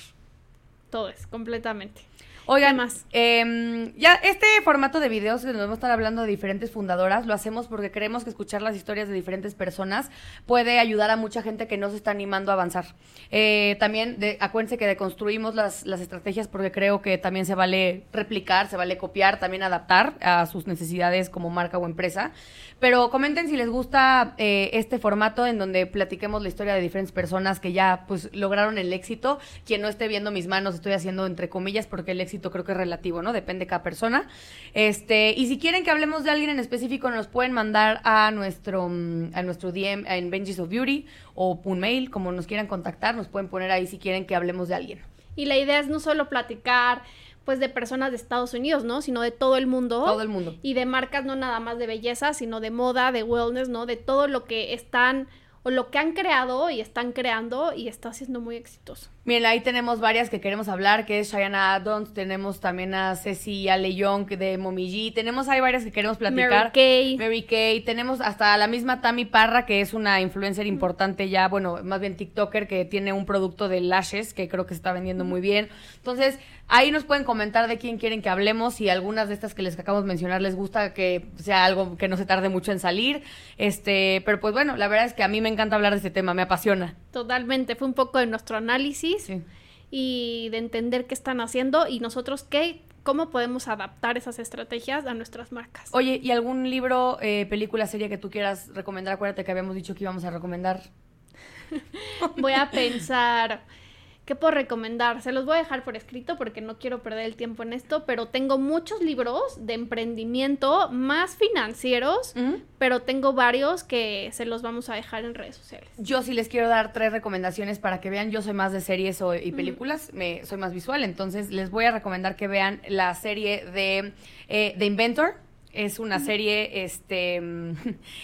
Todo es, completamente. Oigan, ¿Qué más? em, ya este formato de videos que nos vamos a estar hablando de diferentes fundadoras, lo hacemos porque creemos que escuchar las historias de diferentes personas puede ayudar a mucha gente que no se está animando a avanzar. Eh, también, de, acuérdense que deconstruimos las, las estrategias porque creo que también se vale replicar, se vale copiar, también adaptar a sus necesidades como marca o empresa. Pero comenten si les gusta eh, este formato en donde platiquemos la historia de diferentes personas que ya pues lograron el éxito. Quien no esté viendo mis manos, estoy haciendo entre comillas porque el éxito creo que es relativo, ¿no? Depende de cada persona. Este, y si quieren que hablemos de alguien en específico, nos pueden mandar a nuestro, mm, a nuestro DM en Benji's of Beauty o un mail, como nos quieran contactar, nos pueden poner ahí si quieren que hablemos de alguien. Y la idea es no solo platicar pues de personas de Estados Unidos, ¿no? Sino de todo el mundo. Todo el mundo. Y de marcas no nada más de belleza, sino de moda, de wellness, ¿no? De todo lo que están o lo que han creado y están creando y está siendo muy exitoso. Miren, ahí tenemos varias que queremos hablar, que es Cheyenne Adams, tenemos también a Ceci Ale Young de Mommy G, tenemos ahí varias que queremos platicar. Mary Kay. Mary Kay, tenemos hasta la misma Tammy Parra, que es una influencer importante ya, bueno, más bien TikToker, que tiene un producto de lashes que creo que se está vendiendo muy bien. Entonces, ahí nos pueden comentar de quién quieren que hablemos, si algunas de estas que les acabamos de mencionar les gusta que sea algo que no se tarde mucho en salir. Este, pero pues bueno, la verdad es que a mí me encanta hablar de este tema, me apasiona. Totalmente, fue un poco de nuestro análisis Sí. y de entender qué están haciendo y nosotros qué, cómo podemos adaptar esas estrategias a nuestras marcas. Oye, ¿y algún libro, eh, película, serie que tú quieras recomendar? Acuérdate que habíamos dicho que íbamos a recomendar. (laughs) Voy a pensar qué puedo recomendar. Se los voy a dejar por escrito porque no quiero perder el tiempo en esto, pero tengo muchos libros de emprendimiento más financieros, pero tengo varios que se los vamos a dejar en redes sociales. Yo sí les quiero dar tres recomendaciones para que vean. Yo soy más de series o- y películas, me, soy más visual, entonces les voy a recomendar que vean la serie de eh, The Inventor. Es una serie, este... mm,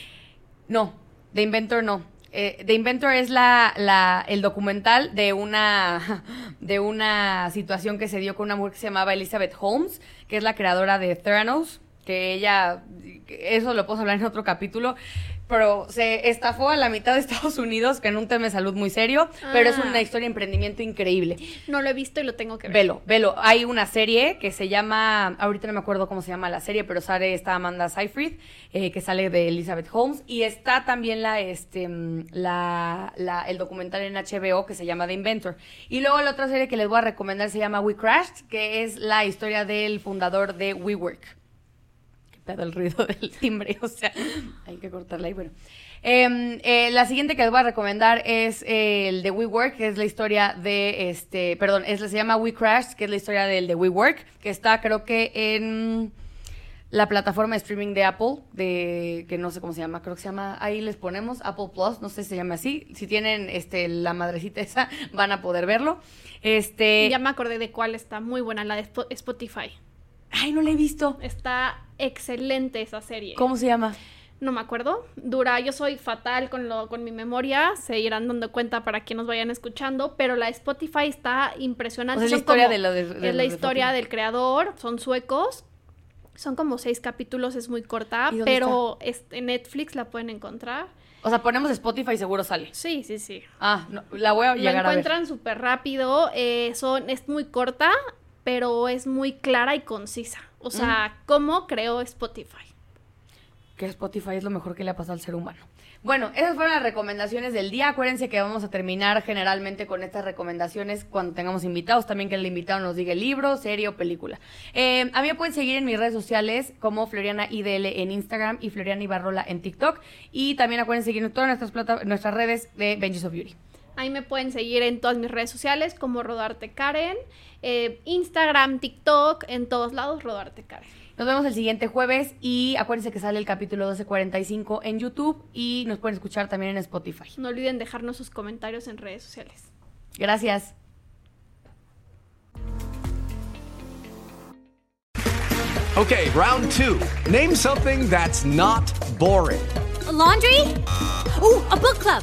(laughs) no, The Inventor no. Eh, The Inventor es la, la- el documental de una, (laughs) de una situación que se dio con una mujer que se llamaba Elizabeth Holmes, que es la creadora de Theranos, que ella, eso lo puedo hablar en otro capítulo, pero se estafó a la mitad de (laughs) Estados Unidos, que en un tema de salud muy serio, pero es Ah. una historia de emprendimiento increíble. No lo he visto y lo tengo que ver. Velo, velo. Hay una serie que se llama, ahorita no me acuerdo cómo se llama la serie, pero sale esta Amanda Seyfried, eh, que sale de Elizabeth Holmes, y está también la, este, mm, la, la- el documental en HBO que se llama The Inventor. Y luego la otra serie que les voy a recomendar se llama We Crashed, que es la historia del fundador de WeWork. Pedo el ruido (laughs) del timbre, o sea, hay que cortarla ahí, bueno. Em, eh, la siguiente que les voy a recomendar es eh, el de WeWork, que es la historia de este, perdón, es, se llama We Crashed, que es la historia del de WeWork, que está creo que en la plataforma de streaming de Apple, de que no sé cómo se llama, creo que se llama, ahí les ponemos Apple Plus, no sé si se llama así. Si tienen este la madrecita esa, (laughs) van a poder verlo. Este, Ya me acordé de cuál está muy buena, la de Spo- Spotify. Ay, no la he visto. Está excelente esa serie. ¿Cómo se llama? No me acuerdo. Dura, yo soy fatal con, lo, con mi memoria. Se irán dando cuenta para que nos vayan escuchando. Pero la Spotify está impresionante. O sea, es la historia como- de lo de- de Es lo la historia del creador. Son suecos. Son como seis capítulos, es muy corta. ¿Y dónde Pero en Netflix la pueden encontrar. O sea, ponemos Spotify y seguro sale. Sí, sí, sí. Ah, no, la voy a Lo llegar a ver. encuentran súper rápido. eh, son, es muy corta, pero es muy clara y concisa. O sea, Mm. cómo creó Spotify. que Spotify es lo mejor que le ha pasado al ser humano. Bueno, esas fueron las recomendaciones del día. Acuérdense que vamos a terminar generalmente con estas recomendaciones cuando tengamos invitados. También que el invitado nos diga el libro, serie o película. Eh, a mí me pueden seguir en mis redes sociales como Floriana IDL en Instagram y Floriana Ibarrola en TikTok. Y también acuérdense seguir en todas nuestras, plata- nuestras redes de Benji's of Beauty. Ahí me pueden seguir en todas mis redes sociales como Rodarte Karen, eh, Instagram, TikTok, en todos lados Rodarte Karen. Nos vemos el siguiente jueves y acuérdense que sale el capítulo 1245 en YouTube y nos pueden escuchar también en Spotify. No olviden dejarnos sus comentarios en redes sociales. Gracias. Okay, round two. Name something that's not boring. laundry? Ooh, a book club.